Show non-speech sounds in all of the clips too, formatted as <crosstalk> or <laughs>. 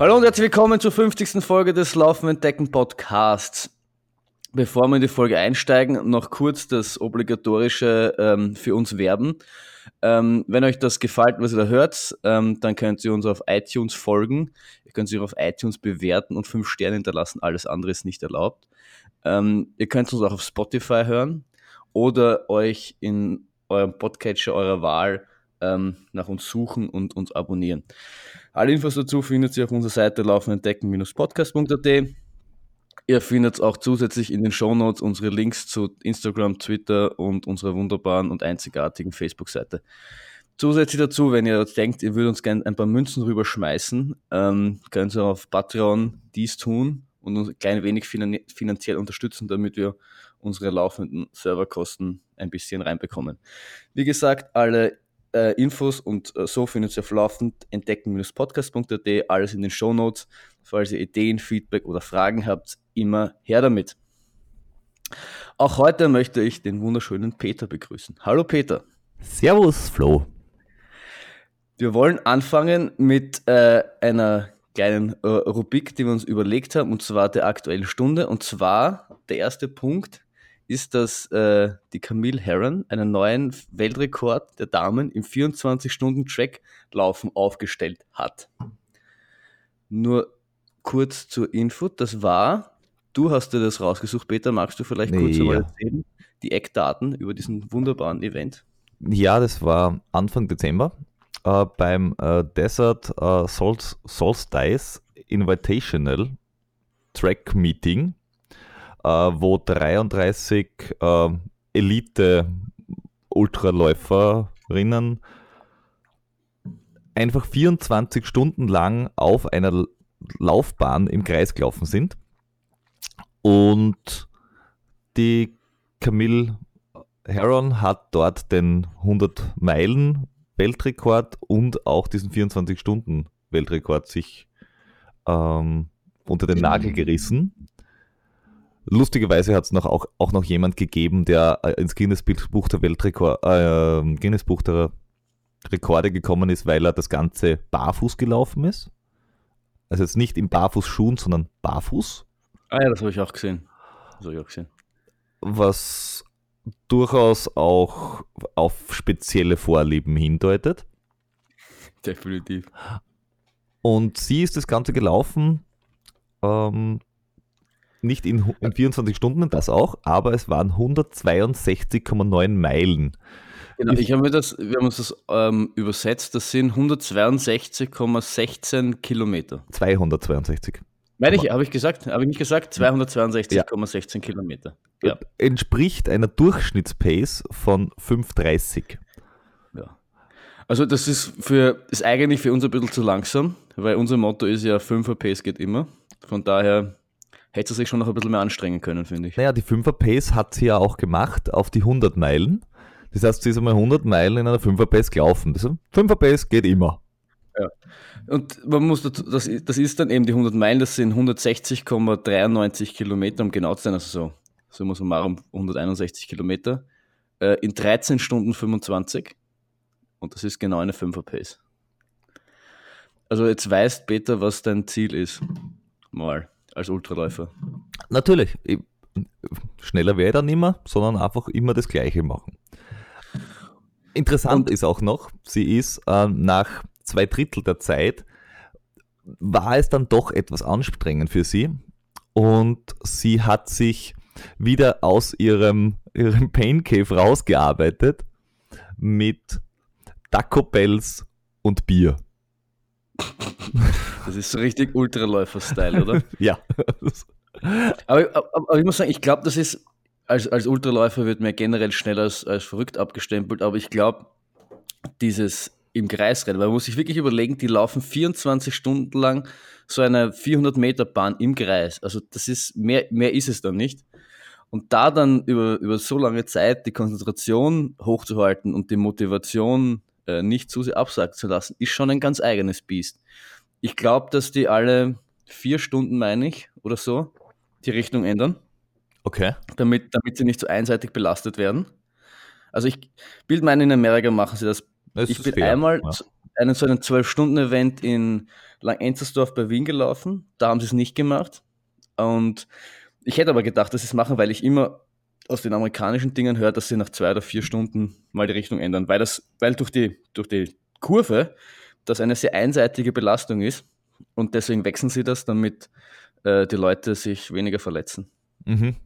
Hallo und herzlich willkommen zur 50. Folge des Laufen Entdecken Podcasts. Bevor wir in die Folge einsteigen, noch kurz das obligatorische ähm, für uns werben. Ähm, wenn euch das gefällt, was ihr da hört, ähm, dann könnt ihr uns auf iTunes folgen. Ihr könnt sich auf iTunes bewerten und fünf Sterne hinterlassen. Alles andere ist nicht erlaubt. Ähm, ihr könnt uns auch auf Spotify hören oder euch in eurem Podcatcher eurer Wahl ähm, nach uns suchen und uns abonnieren. Alle Infos dazu findet ihr auf unserer Seite laufenentdecken-podcast.at. Ihr findet auch zusätzlich in den Shownotes unsere Links zu Instagram, Twitter und unserer wunderbaren und einzigartigen Facebook-Seite. Zusätzlich dazu, wenn ihr denkt, ihr würdet uns gerne ein paar Münzen rüberschmeißen, ähm, könnt ihr auf Patreon dies tun und uns ein klein wenig finanziell unterstützen, damit wir unsere laufenden Serverkosten ein bisschen reinbekommen. Wie gesagt, alle äh, Infos und äh, so findet ihr auf laufend entdecken-podcast.at, alles in den Show Notes. Falls ihr Ideen, Feedback oder Fragen habt, immer her damit. Auch heute möchte ich den wunderschönen Peter begrüßen. Hallo Peter. Servus Flo. Wir wollen anfangen mit äh, einer kleinen äh, Rubrik, die wir uns überlegt haben, und zwar der aktuellen Stunde. Und zwar der erste Punkt ist, dass äh, die Camille Herron einen neuen Weltrekord der Damen im 24-Stunden-Track-Laufen aufgestellt hat. Nur kurz zur Info, das war, du hast dir das rausgesucht, Peter, magst du vielleicht kurz ja. erzählen, die Eckdaten über diesen wunderbaren Event? Ja, das war Anfang Dezember äh, beim äh, Desert äh, Sol Solstice Invitational Track Meeting wo 33 äh, Elite-Ultraläuferinnen einfach 24 Stunden lang auf einer Laufbahn im Kreis gelaufen sind. Und die Camille Heron hat dort den 100 Meilen Weltrekord und auch diesen 24 Stunden Weltrekord sich ähm, unter den Nagel gerissen. Lustigerweise hat es noch auch, auch noch jemand gegeben, der äh, ins Guinness Buch der Weltrekord, äh, Guinness Buch der Rekorde gekommen ist, weil er das Ganze barfuß gelaufen ist. Also jetzt nicht in Barfußschuhen, sondern barfuß. Ah ja, das habe ich auch gesehen. Das habe ich auch gesehen. Was durchaus auch auf spezielle Vorlieben hindeutet. Definitiv. Und sie ist das Ganze gelaufen. Ähm, nicht in, in 24 Stunden, das auch, aber es waren 162,9 Meilen. Genau, ich habe mir das, wir haben uns das ähm, übersetzt, das sind 162,16 Kilometer. 262. Meine ich, habe ich gesagt, habe ich nicht gesagt? 262,16 ja. Kilometer. Ja. Entspricht einer Durchschnittspace von 5,30. Ja. Also das ist für ist eigentlich für uns ein bisschen zu langsam, weil unser Motto ist ja 5er Pace geht immer. Von daher hätte sie sich schon noch ein bisschen mehr anstrengen können, finde ich. Naja, die 5er Pace hat sie ja auch gemacht auf die 100 Meilen. Das heißt, sie ist einmal 100 Meilen in einer 5er Pace gelaufen. Das 5er Pace geht immer. Ja. Und man muss dazu, das, das ist dann eben die 100 Meilen, das sind 160,93 Kilometer, um genau zu sein, also so, so muss man machen, 161 Kilometer, äh, in 13 Stunden 25. Und das ist genau eine 5er Pace. Also jetzt weißt, Peter, was dein Ziel ist. Mal als Ultraläufer? Natürlich. schneller wäre ich dann immer, sondern einfach immer das Gleiche machen. Interessant Und ist auch noch, sie ist äh, nach zwei Drittel der Zeit, war es dann doch etwas anstrengend für sie und sie hat sich wieder aus ihrem, ihrem Pain Cave rausgearbeitet mit Taco Bells und Bier. Das ist so richtig Ultraläufer-Style, oder? <laughs> ja. Aber, aber, aber, ich muss sagen, ich glaube, das ist, als, als Ultraläufer wird man generell schneller als, als verrückt abgestempelt, aber ich glaube, dieses im Kreis rennen, weil man muss sich wirklich überlegen, die laufen 24 Stunden lang so eine 400 Meter Bahn im Kreis. Also das ist, mehr, mehr ist es dann nicht. Und da dann über, über so lange Zeit die Konzentration hochzuhalten und die Motivation äh, nicht zu sehr absagen zu lassen, ist schon ein ganz eigenes Biest. Ich glaube, dass die alle vier Stunden, meine ich, oder so, die Richtung ändern. Okay. Damit, damit sie nicht so einseitig belastet werden. Also ich bild meine, in Amerika machen sie das. das ich bin fair. einmal, ja. einen so einen 12-Stunden-Event in Langenzersdorf bei Wien gelaufen. Da haben sie es nicht gemacht. Und ich hätte aber gedacht, dass sie es machen, weil ich immer aus den amerikanischen Dingen höre, dass sie nach zwei oder vier Stunden mal die Richtung ändern, weil das, weil durch die, durch die Kurve das eine sehr einseitige Belastung ist und deswegen wechseln sie das, damit äh, die Leute sich weniger verletzen. Mhm.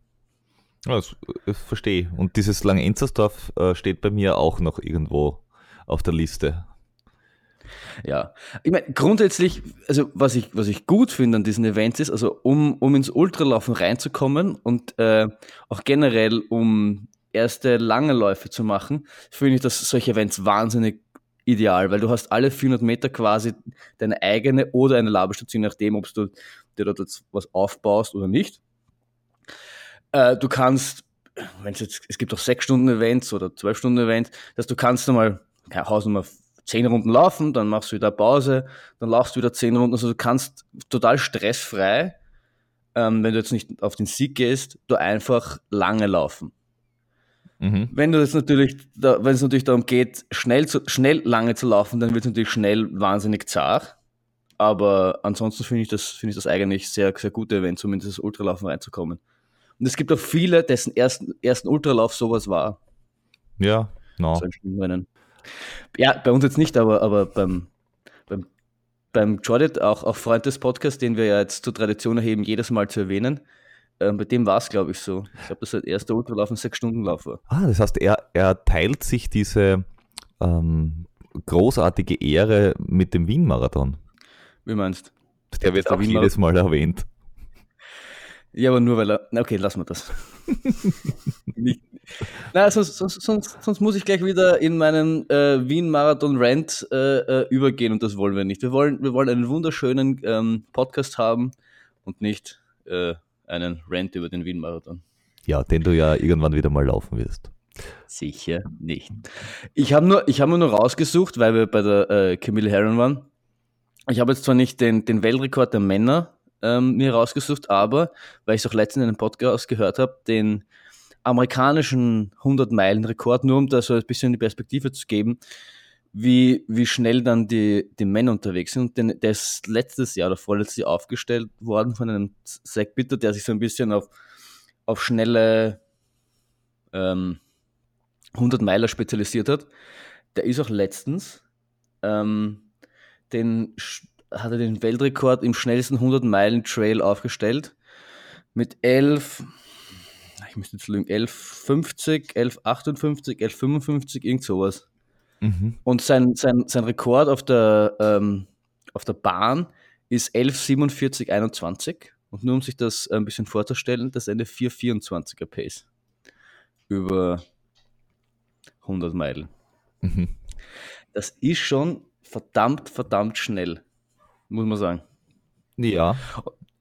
Ja, das, das verstehe. Und dieses Langenzersdorf äh, steht bei mir auch noch irgendwo auf der Liste. Ja, ich meine, grundsätzlich, also was ich, was ich gut finde an diesen Events ist, also um, um ins Ultralaufen reinzukommen und äh, auch generell um erste lange Läufe zu machen, finde ich dass solche Events wahnsinnig ideal, weil du hast alle 400 Meter quasi deine eigene oder eine Labestation, je nachdem, ob du dir dort was aufbaust oder nicht. Äh, du kannst, wenn es jetzt, es gibt auch 6 Stunden Events oder 12 Stunden Events, dass du kannst einmal Hausnummer zehn Runden laufen, dann machst du wieder Pause, dann laufst du wieder zehn Runden. Also du kannst total stressfrei, ähm, wenn du jetzt nicht auf den Sieg gehst, du einfach lange laufen. Mhm. Wenn du jetzt natürlich, wenn es natürlich darum geht, schnell, zu, schnell lange zu laufen, dann wird es natürlich schnell wahnsinnig zart. Aber ansonsten finde ich das, finde ich das eigentlich sehr, sehr gute Event, zumindest das Ultralaufen reinzukommen. Und es gibt auch viele, dessen ersten, ersten Ultralauf sowas war. Ja, no. Ja, bei uns jetzt nicht, aber, aber beim, beim, beim Jordan, auch, auch Freund des Podcasts, den wir ja jetzt zur Tradition erheben, jedes Mal zu erwähnen, ähm, bei dem war es, glaube ich, so. Ich glaube, das ist der erste Ultralauf ein Sechs-Stunden-Lauf war. Ah, das heißt, er, er teilt sich diese ähm, großartige Ehre mit dem Wien-Marathon. Wie meinst du? Der wird auch jedes Mal erwähnt. Ja, aber nur weil er. Okay, lassen wir das. <laughs> nicht, na, sonst, sonst, sonst, sonst, muss ich gleich wieder in meinen äh, Wien-Marathon-Rant äh, äh, übergehen und das wollen wir nicht. Wir wollen, wir wollen einen wunderschönen ähm, Podcast haben und nicht äh, einen Rant über den Wien-Marathon. Ja, den du ja irgendwann wieder mal laufen wirst. Sicher nicht. Ich habe nur, hab nur rausgesucht, weil wir bei der äh, Camille Herron waren. Ich habe jetzt zwar nicht den, den Weltrekord der Männer ähm, mir rausgesucht, aber weil ich es auch letztens in einem Podcast gehört habe, den amerikanischen 100-Meilen-Rekord, nur um da so ein bisschen die Perspektive zu geben, wie, wie schnell dann die, die Männer unterwegs sind. Und der ist letztes Jahr oder vorletztes Jahr aufgestellt worden von einem Zach Bitter, der sich so ein bisschen auf, auf schnelle ähm, 100 Meiler spezialisiert hat. Der ist auch letztens, ähm, den, hat er den Weltrekord im schnellsten 100 Meilen Trail aufgestellt mit 11, ich müsste jetzt lügen, 1150, 1158, 1155, irgend sowas. Mhm. Und sein, sein, sein Rekord auf der, ähm, auf der Bahn ist 1147,21. Und nur um sich das ein bisschen vorzustellen, das ist eine 424er Pace. Über 100 Meilen. Mhm. Das ist schon verdammt, verdammt schnell, muss man sagen. Ja.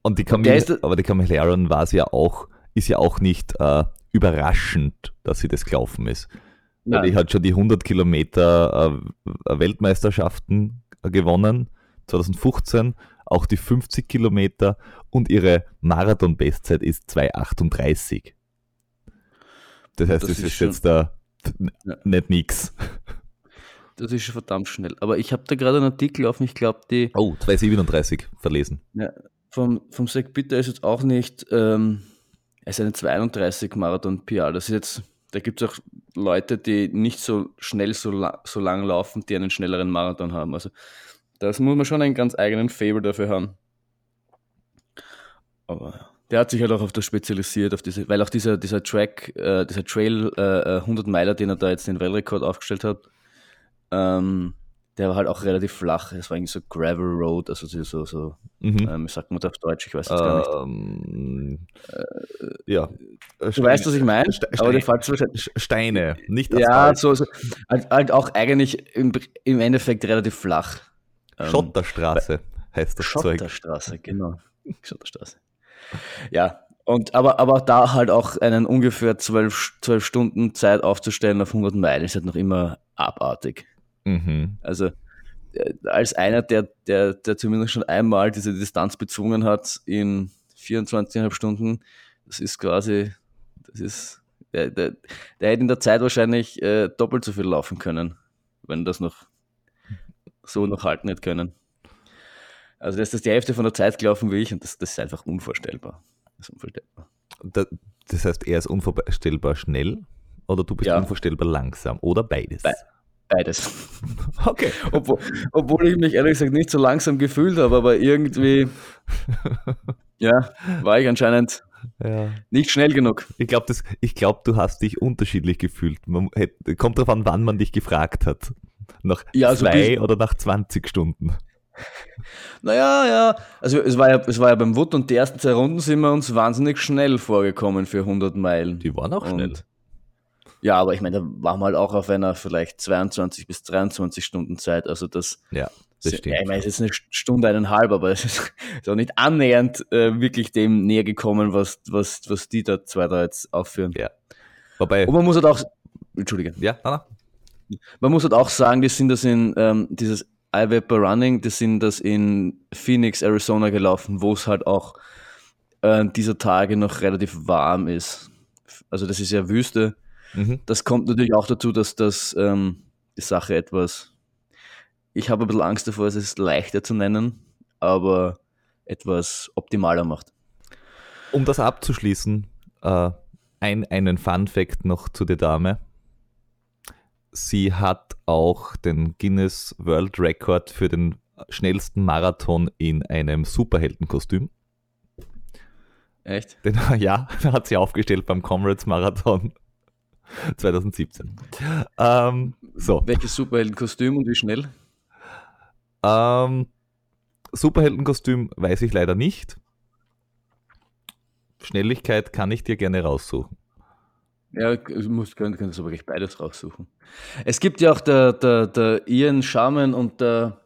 Und die Camille, aber die Camille Aaron war es ja auch ist ja auch nicht äh, überraschend, dass sie das gelaufen ist. Nein. Weil die hat schon die 100 Kilometer äh, Weltmeisterschaften gewonnen, 2015, auch die 50 Kilometer und ihre Marathon-Bestzeit ist 2,38. Das heißt, das, das ist, ist jetzt da ja. nicht nix. Das ist schon verdammt schnell. Aber ich habe da gerade einen Artikel auf, ich glaube, die. Oh, 2,37 verlesen. Ja, vom, vom Zach Bitter ist jetzt auch nicht. Ähm, es ist eine 32 Marathon PR. Das ist jetzt, da gibt es auch Leute, die nicht so schnell so, la so lang laufen, die einen schnelleren Marathon haben. Also das muss man schon einen ganz eigenen Fable dafür haben. Aber der hat sich halt auch auf das spezialisiert, auf diese, weil auch dieser, dieser Track, äh, dieser Trail äh, 100 Meiler, den er da jetzt den Weltrekord aufgestellt hat, ähm, der war halt auch relativ flach. Es war irgendwie so Gravel Road, also so, so mhm. ähm, sagt man das auf Deutsch, ich weiß jetzt gar nicht. Ähm, äh, ja. Du Steine. weißt, was ich meine? Ste aber der Fall wahrscheinlich Steine, nicht Ja, so, so halt, halt, auch eigentlich im, im Endeffekt relativ flach. Ähm, Schotterstraße heißt das Schotterstraße, Zeug. Schotterstraße, genau. <laughs> Schotterstraße. Ja, und aber, aber da halt auch einen ungefähr zwölf, zwölf Stunden Zeit aufzustellen auf 100 Meilen ist halt noch immer abartig. Mhm. Also äh, als einer, der, der, der zumindest schon einmal diese Distanz bezwungen hat in 24,5 Stunden, das ist quasi, das ist, der, der, der hätte in der Zeit wahrscheinlich äh, doppelt so viel laufen können, wenn das noch so noch halten nicht können. Also das ist die Hälfte von der Zeit gelaufen wie ich und das, das ist einfach unvorstellbar. Das, ist unvorstellbar. das heißt, er ist unvorstellbar schnell oder du bist ja. unvorstellbar langsam oder beides? Be beides. <laughs> Okay. obwohl, obwohl ich mich ehrlich gesagt nicht so langsam gefühlt habe, aber irgendwie <laughs> ja, war ich anscheinend ja. Nicht schnell genug. Ich glaube, glaub, du hast dich unterschiedlich gefühlt. Man, kommt darauf an, wann man dich gefragt hat. Nach ja, also zwei oder nach 20 Stunden. <laughs> Naja, ja, also es war ja, es war ja beim Wood und die ersten zwei Runden sind wir uns wahnsinnig schnell vorgekommen für 100 Meilen. Die waren auch und, schnell. Ja, aber ich meine, da waren wir halt auch auf einer vielleicht 22 bis 23 Stunden Zeit. Also das, ja, das stimmt. Ja, ich meine, es ist eine Stunde, eineinhalb, aber es ist, <laughs> ist auch nicht annähernd äh, wirklich dem näher gekommen, was, was, was die da zwei da jetzt aufführen. Ja. Wobei. Und man muss halt auch, Entschuldige. Ja, Anna. Man muss halt auch sagen, die sind das in ähm, dieses iVapor Running, die sind das in Phoenix, Arizona gelaufen, wo es halt auch äh, dieser Tage noch relativ warm ist. Also das ist ja Wüste. Mhm. Das kommt natürlich auch dazu, dass das ähm, die Sache etwas. Ich habe ein bisschen Angst davor, es ist leichter zu nennen, aber etwas optimaler macht. Um das abzuschließen, äh, ein, einen Fun Fact noch zu der Dame. Sie hat auch den Guinness World Record für den schnellsten Marathon in einem Superheldenkostüm. Echt? Den, <laughs> ja, <laughs> hat sie aufgestellt beim Comrades Marathon <laughs> 2017. Ähm, so. Welches Superheldenkostüm und wie schnell? Ähm, Superheldenkostüm weiß ich leider nicht. Schnelligkeit kann ich dir gerne raussuchen. Ja, du musst, könntest aber gleich beides raussuchen. Es gibt ja auch der, der, der Ian Sharman und der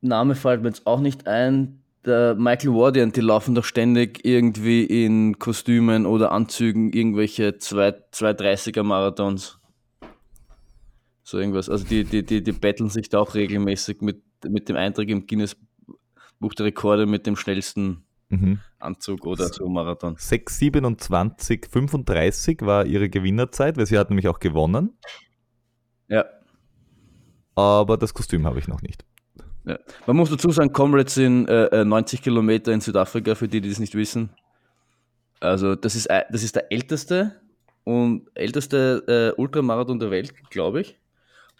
Name fällt mir jetzt auch nicht ein, der Michael Wardian, die laufen doch ständig irgendwie in Kostümen oder Anzügen irgendwelche 230er Marathons. So irgendwas. Also die, die, die, die betteln sich da auch regelmäßig mit, mit dem Eintrag im Guinness Buch der Rekorde mit dem schnellsten mhm. Anzug oder so Marathon. 6, 27, 35 war ihre Gewinnerzeit, weil sie hat nämlich auch gewonnen. Ja. Aber das Kostüm habe ich noch nicht. Ja. Man muss dazu sagen, Comrades sind äh, 90 äh, Kilometer in Südafrika, für die, die das nicht wissen. Also das ist, äh, das ist der älteste und älteste äh, Ultramarathon der Welt, glaube ich.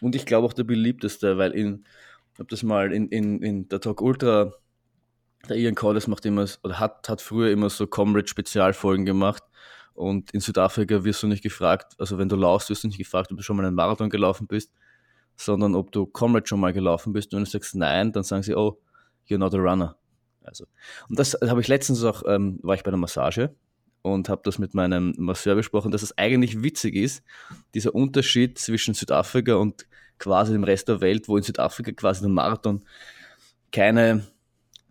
Und ich glaube auch der beliebteste, weil in, ich habe das mal in, in, in der Talk Ultra, der Ian Collis macht immer, oder hat, hat früher immer so Comrade-Spezialfolgen gemacht. Und in Südafrika wirst du nicht gefragt, also wenn du laufst, wirst du nicht gefragt, ob du schon mal einen Marathon gelaufen bist, sondern ob du Comrade schon mal gelaufen bist. Und du sagst nein, dann sagen sie, oh, you're not a runner. Also, und das habe ich letztens auch, ähm, war ich bei einer Massage und habe das mit meinem Masseur besprochen, dass es eigentlich witzig ist, dieser Unterschied zwischen Südafrika und quasi dem Rest der Welt, wo in Südafrika quasi der Marathon keine,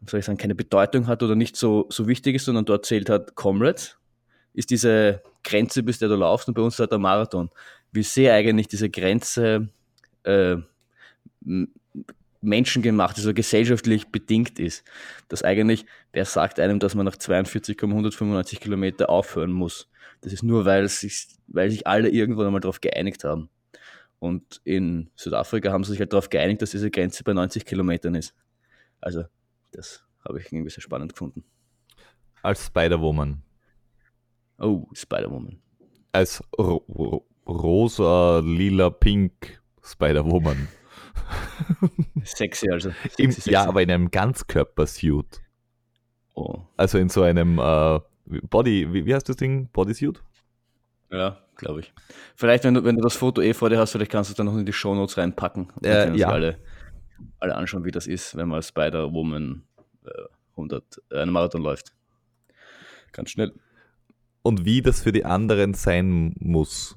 soll ich sagen, keine Bedeutung hat oder nicht so, so wichtig ist, sondern dort zählt halt Comrades, ist diese Grenze, bis der du laufst und bei uns halt der Marathon. Wie sehr eigentlich diese Grenze äh, menschengemacht, also gesellschaftlich bedingt ist. Dass eigentlich, wer sagt einem, dass man nach 42,195 Kilometer aufhören muss? Das ist nur, weil sich, weil sich alle irgendwann einmal darauf geeinigt haben. Und in Südafrika haben sie sich halt darauf geeinigt, dass diese Grenze bei 90 Kilometern ist. Also, das habe ich irgendwie sehr spannend gefunden. Als Spider-Woman. Oh, Spider-Woman. Als ro rosa, lila, pink Spider-Woman. Sexy also. Sexy, Im, sexy. Ja, aber in einem Ganzkörpersuit. Oh. Also in so einem äh, Body, wie, wie heißt das Ding? Bodysuit? Ja, glaube ich. Vielleicht, wenn du, wenn du das Foto eh vor dir hast, vielleicht kannst du es dann noch in die Shownotes reinpacken. Äh, ja. Alle, alle anschauen, wie das ist, wenn man als Spider-Woman äh, 100, äh, einen Marathon läuft. Ganz schnell. Und wie das für die anderen sein muss.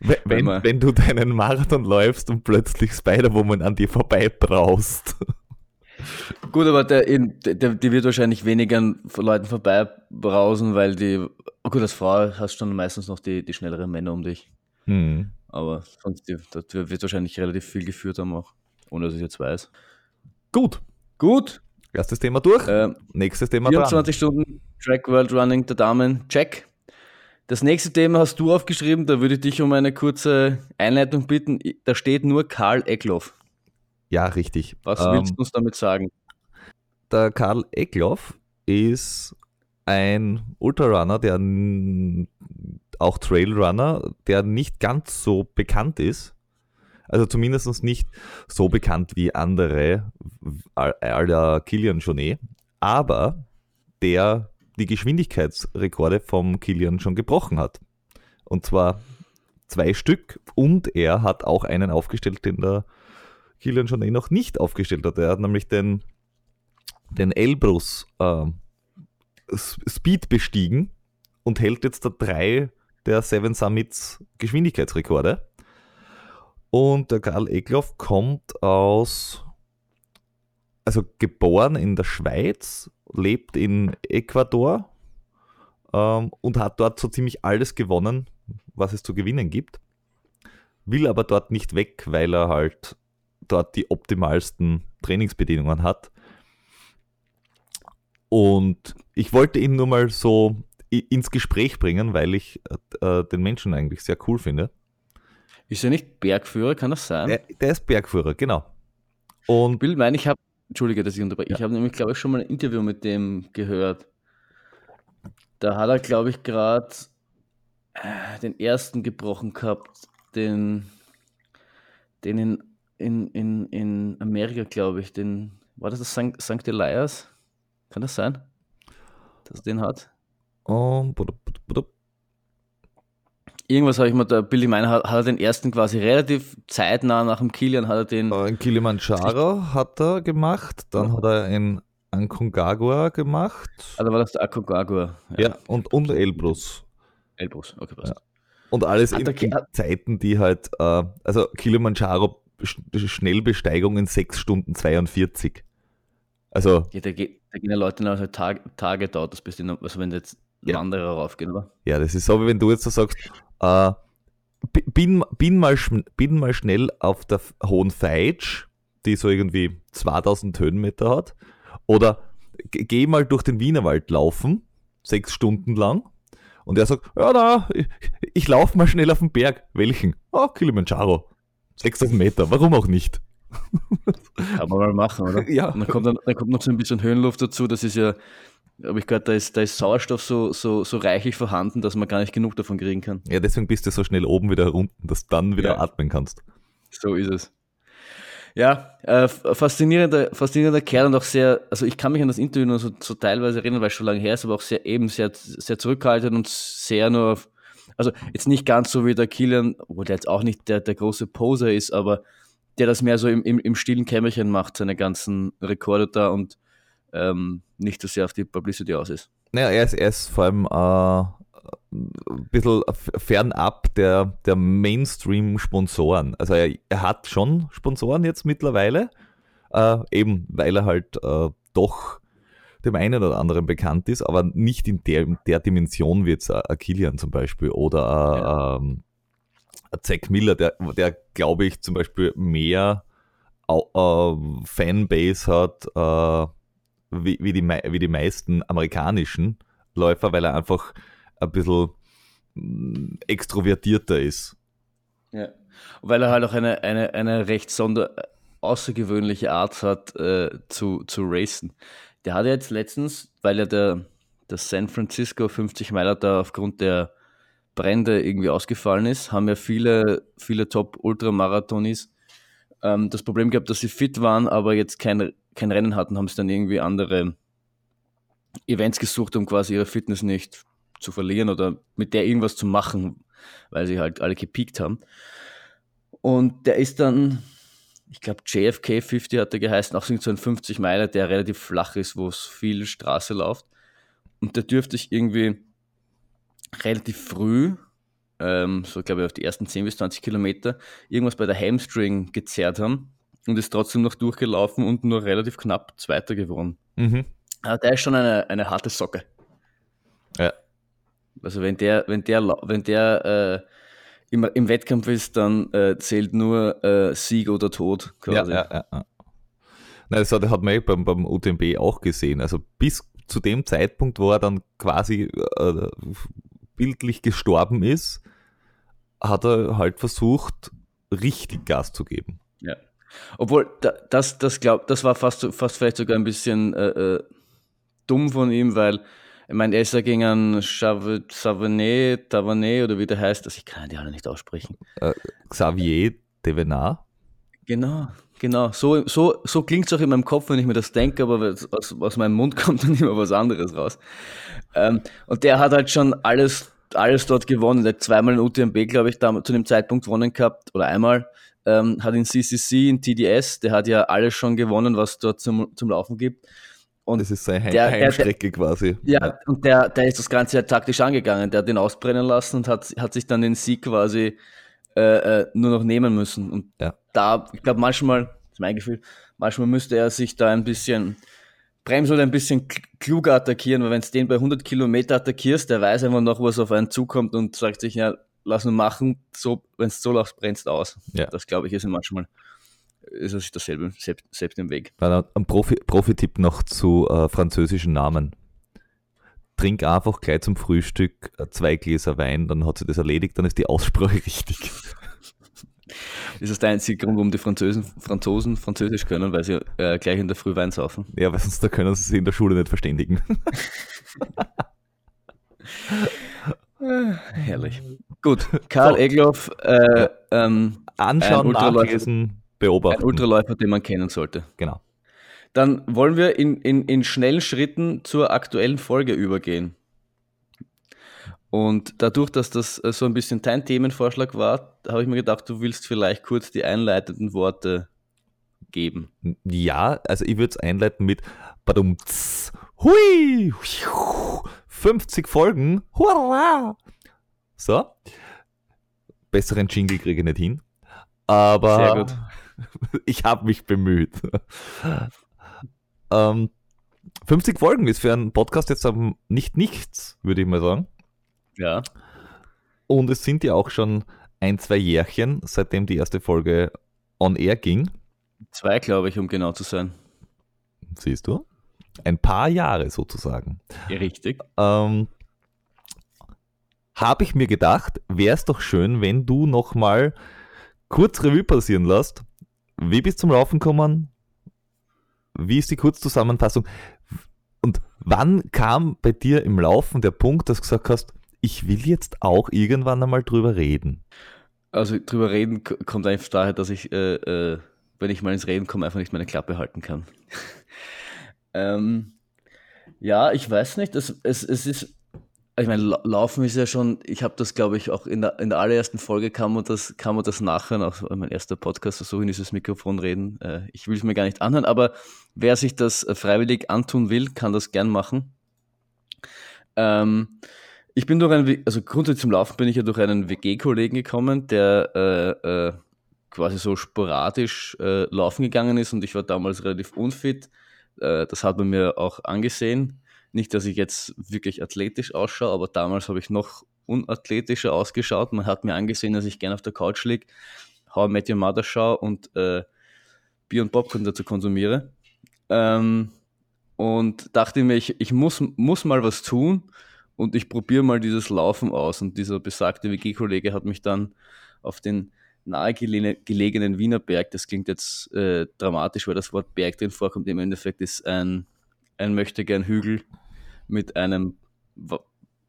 Wenn, wenn, wenn, du deinen Marathon läufst und plötzlich Spider-Woman an dir vorbei braust. <laughs> Gut, aber der, der, die wird wahrscheinlich weniger an Leuten vorbei brausen, weil die, oh gut, als Frau hast du dann meistens noch die, die schnelleren Männer um dich. Hm. Aber sonst die, das wird wahrscheinlich relativ viel geführt haben auch, ohne dass ich jetzt weiß. Gut. Gut. Erstes Thema durch. Ähm, Nächstes Thema 24 dran. Stunden Track World Running der Damen, check. Das nächste Thema hast du aufgeschrieben, da würde ich dich um eine kurze Einleitung bitten. Da steht nur Karl Eckloff. Ja, richtig. Was ähm, willst du uns damit sagen? Der Karl Eckloff ist ein Ultrarunner, der auch Trailrunner, der nicht ganz so bekannt ist. Also zumindest nicht so bekannt wie andere, aller Kilian Jornet, aber der die Geschwindigkeitsrekorde vom Kilian schon gebrochen hat. Und zwar zwei Stück und er hat auch einen aufgestellt, den der Kilian schon eh noch nicht aufgestellt hat. Er hat nämlich den, den Elbrus äh, Speed bestiegen und hält jetzt da drei der Seven Summits Geschwindigkeitsrekorde. Und der Karl Egloff kommt aus, also geboren in der Schweiz, lebt in Ecuador ähm, und hat dort so ziemlich alles gewonnen, was es zu gewinnen gibt. Will aber dort nicht weg, weil er halt dort die optimalsten Trainingsbedingungen hat. Und ich wollte ihn nur mal so ins Gespräch bringen, weil ich äh, den Menschen eigentlich sehr cool finde. Ist er nicht Bergführer, kann das sein? Der, der ist Bergführer, genau. Und ich will meinen, ich habe, Entschuldige, dass ich unterbreche, ja. ich habe nämlich, glaube ich, schon mal ein Interview mit dem gehört. Da hat er, glaube ich, gerade äh, den ersten gebrochen gehabt, den, den in, in, in, in Amerika, glaube ich, den, war das das St. St. Elias? Kann das sein? Dass er den hat? Um, Irgendwas habe ich mir da, Billy Miner hat, hat, er den ersten quasi relativ zeitnah nach dem Kilian hat er den. In Kilimanjaro hat er gemacht, dann hat er in Aconcagua gemacht. Also war das der Aconcagua. Ja, ja und, und Elbrus. Elbrus, okay, passt. Ja. Und alles in, in, Zeiten, die halt, äh, also Kilimanjaro Schnellbesteigung in 6 Stunden 42. Also. Ja, da, geht, da gehen ja Leute noch halt Tag, Tage dauert das bis die, also wenn jetzt ja. Wanderer raufgehen, oder? Ja, das ist so, wie wenn du jetzt so sagst, äh, bin, bin, mal, bin mal schnell auf der Hohen Feitsch, die so irgendwie 2000 Höhenmeter hat, oder geh mal durch den Wienerwald laufen, sechs Stunden lang, und er sagt, ja, na, ich, ich laufe mal schnell auf den Berg. Welchen? Oh, Kilimanjaro. 6000 Meter, warum auch nicht? Kann man mal machen, oder? <laughs> Ja. Und dann kommt, dann, dann kommt noch so ein bisschen Höhenluft dazu. Das ist ja, habe ich gehört, da ist, da ist Sauerstoff so, so, so reichlich vorhanden, dass man gar nicht genug davon kriegen kann. Ja, deswegen bist du so schnell oben wieder unten, dass du dann wieder ja. atmen kannst. So ist es. Ja, äh, faszinierender, faszinierender Kerl und auch sehr, also ich kann mich an das Interview nur so, so teilweise erinnern, weil es schon lange her ist, aber auch sehr eben sehr, sehr zurückhaltend und sehr nur auf, also jetzt nicht ganz so wie der Kilian, wo der jetzt auch nicht der, der große Poser ist, aber der das mehr so im, im, im stillen Kämmerchen macht, seine ganzen Rekorde da und ähm, nicht so sehr auf die Publicity aus ist. Naja, er ist, er ist vor allem äh, ein bisschen fernab der, der Mainstream-Sponsoren. Also er, er, hat schon Sponsoren jetzt mittlerweile, äh, eben weil er halt äh, doch dem einen oder anderen bekannt ist, aber nicht in der, der Dimension wie jetzt äh, Kilian zum Beispiel oder ja. ähm, Zack Miller, der, der glaube ich zum Beispiel mehr äh, Fanbase hat äh, wie, wie, die, wie die meisten amerikanischen Läufer, weil er einfach ein bisschen mm, extrovertierter ist. Ja, weil er halt auch eine, eine, eine recht sonder, außergewöhnliche Art hat äh, zu, zu racen. Der hat jetzt letztens, weil er der, der San Francisco 50 Meiler da aufgrund der Brände irgendwie ausgefallen ist, haben ja viele, viele Top-Ultramarathonis ähm, das Problem gehabt, dass sie fit waren, aber jetzt kein, kein Rennen hatten, haben sie dann irgendwie andere Events gesucht, um quasi ihre Fitness nicht zu verlieren oder mit der irgendwas zu machen, weil sie halt alle gepiekt haben. Und der ist dann, ich glaube, JFK 50 hat er geheißen, auch so ein 50 Meiler, der relativ flach ist, wo es viel Straße läuft. Und der dürfte ich irgendwie relativ früh, ähm, so glaube ich auf die ersten 10 bis 20 Kilometer, irgendwas bei der Hamstring gezerrt haben und ist trotzdem noch durchgelaufen und nur relativ knapp Zweiter geworden. Mhm. Aber der ist schon eine, eine harte Socke. Ja. Also wenn der, wenn der, wenn der äh, im, im Wettkampf ist, dann äh, zählt nur äh, Sieg oder Tod quasi. Ja, ja, ja. Nein, das hat, hat man beim, beim UTMB auch gesehen. Also bis zu dem Zeitpunkt, wo er dann quasi äh, bildlich gestorben ist, hat er halt versucht, richtig Gas zu geben. Obwohl, das, das, glaub, das war fast, fast vielleicht sogar ein bisschen äh, äh, dumm von ihm, weil ich meine, er ist ja gegen einen Savanet, Tavanet oder wie der heißt, also ich kann die alle nicht aussprechen. Äh, Xavier Devenard? Genau, genau. So, so, so klingt es auch in meinem Kopf, wenn ich mir das denke, aber aus, aus meinem Mund <laughs> kommt dann immer was anderes raus. Ähm, und der hat halt schon alles, alles dort gewonnen. Der hat zweimal in UTMB, glaube ich, da, zu dem Zeitpunkt gewonnen gehabt, oder einmal. Ähm, hat in CCC, in TDS, der hat ja alles schon gewonnen, was dort zum, zum Laufen gibt. Und das ist seine Heim der, Heimstrecke der, quasi. Ja, ja, und der, der ist das Ganze ja taktisch angegangen. Der hat den ausbrennen lassen und hat, hat sich dann den Sieg quasi äh, äh, nur noch nehmen müssen. Und ja. da, ich glaube, manchmal, das ist mein Gefühl, manchmal müsste er sich da ein bisschen bremsen oder ein bisschen kluger attackieren, weil wenn du den bei 100 Kilometer attackierst, der weiß einfach noch, was auf einen zukommt und sagt sich, ja, lass nur machen, so, wenn es so läuft, brennst du aus. Ja. Das glaube ich ist manchmal ist sich dasselbe selbst, selbst im Weg. Ein Profi-Tipp Profi noch zu äh, französischen Namen trink einfach gleich zum Frühstück äh, zwei Gläser Wein, dann hat sie das erledigt, dann ist die Aussprache <laughs> richtig. Ist das der einzige Grund, warum die Franzosen, Franzosen Französisch können, weil sie äh, gleich in der Früh Wein saufen? Ja, weil sonst da können sie sich in der Schule nicht verständigen. <laughs> Herrlich. Gut, Karl so. Egloff, äh, ähm, anschauen, nachlesen, beobachten. Ein Ultraläufer, den man kennen sollte. Genau. Dann wollen wir in, in, in schnellen Schritten zur aktuellen Folge übergehen. Und dadurch, dass das äh, so ein bisschen dein Themenvorschlag war, habe ich mir gedacht, du willst vielleicht kurz die einleitenden Worte geben. Ja, also ich würde es einleiten mit Badum Hui! 50 Folgen! Hurra! So. Besseren Jingle kriege ich nicht hin. Aber <laughs> ich habe mich bemüht. Ähm, 50 Folgen ist für einen Podcast jetzt nicht nichts, würde ich mal sagen. Ja. Und es sind ja auch schon ein, zwei Jährchen, seitdem die erste Folge on air ging. Zwei, glaube ich, um genau zu sein. Siehst du? Ein paar Jahre sozusagen. Ja, richtig. Ähm, Habe ich mir gedacht, wäre es doch schön, wenn du nochmal kurz Revue passieren lässt. Wie bist du zum Laufen gekommen? Wie ist die Kurzzusammenfassung? Und wann kam bei dir im Laufen der Punkt, dass du gesagt hast, ich will jetzt auch irgendwann einmal drüber reden? Also drüber reden kommt einfach daher, dass ich, äh, äh, wenn ich mal ins Reden komme, einfach nicht meine Klappe halten kann. <laughs> ähm, ja, ich weiß nicht. Es, es, es ist ich meine, Laufen ist ja schon, ich habe das, glaube ich, auch in der, in der allerersten Folge kann man das, kann man das nachhören, auch mein erster Podcast, so in dieses Mikrofon reden. Äh, ich will es mir gar nicht anhören, aber wer sich das äh, freiwillig antun will, kann das gern machen. Ähm, ich bin durch einen, also grundsätzlich zum Laufen bin ich ja durch einen WG-Kollegen gekommen, der äh, äh, quasi so sporadisch äh, laufen gegangen ist und ich war damals relativ unfit. Äh, das hat man mir auch angesehen nicht, dass ich jetzt wirklich athletisch ausschaue, aber damals habe ich noch unathletischer ausgeschaut. Man hat mir angesehen, dass ich gerne auf der Couch liege, How I Met Mother schaue und äh, Bier und Popcorn dazu konsumiere. Ähm, und dachte mir, ich, ich muss, muss mal was tun und ich probiere mal dieses Laufen aus. Und dieser besagte WG-Kollege hat mich dann auf den nahegelegenen Wiener Berg, das klingt jetzt äh, dramatisch, weil das Wort Berg drin vorkommt, im Endeffekt ist ein ein möchte gern Hügel mit einem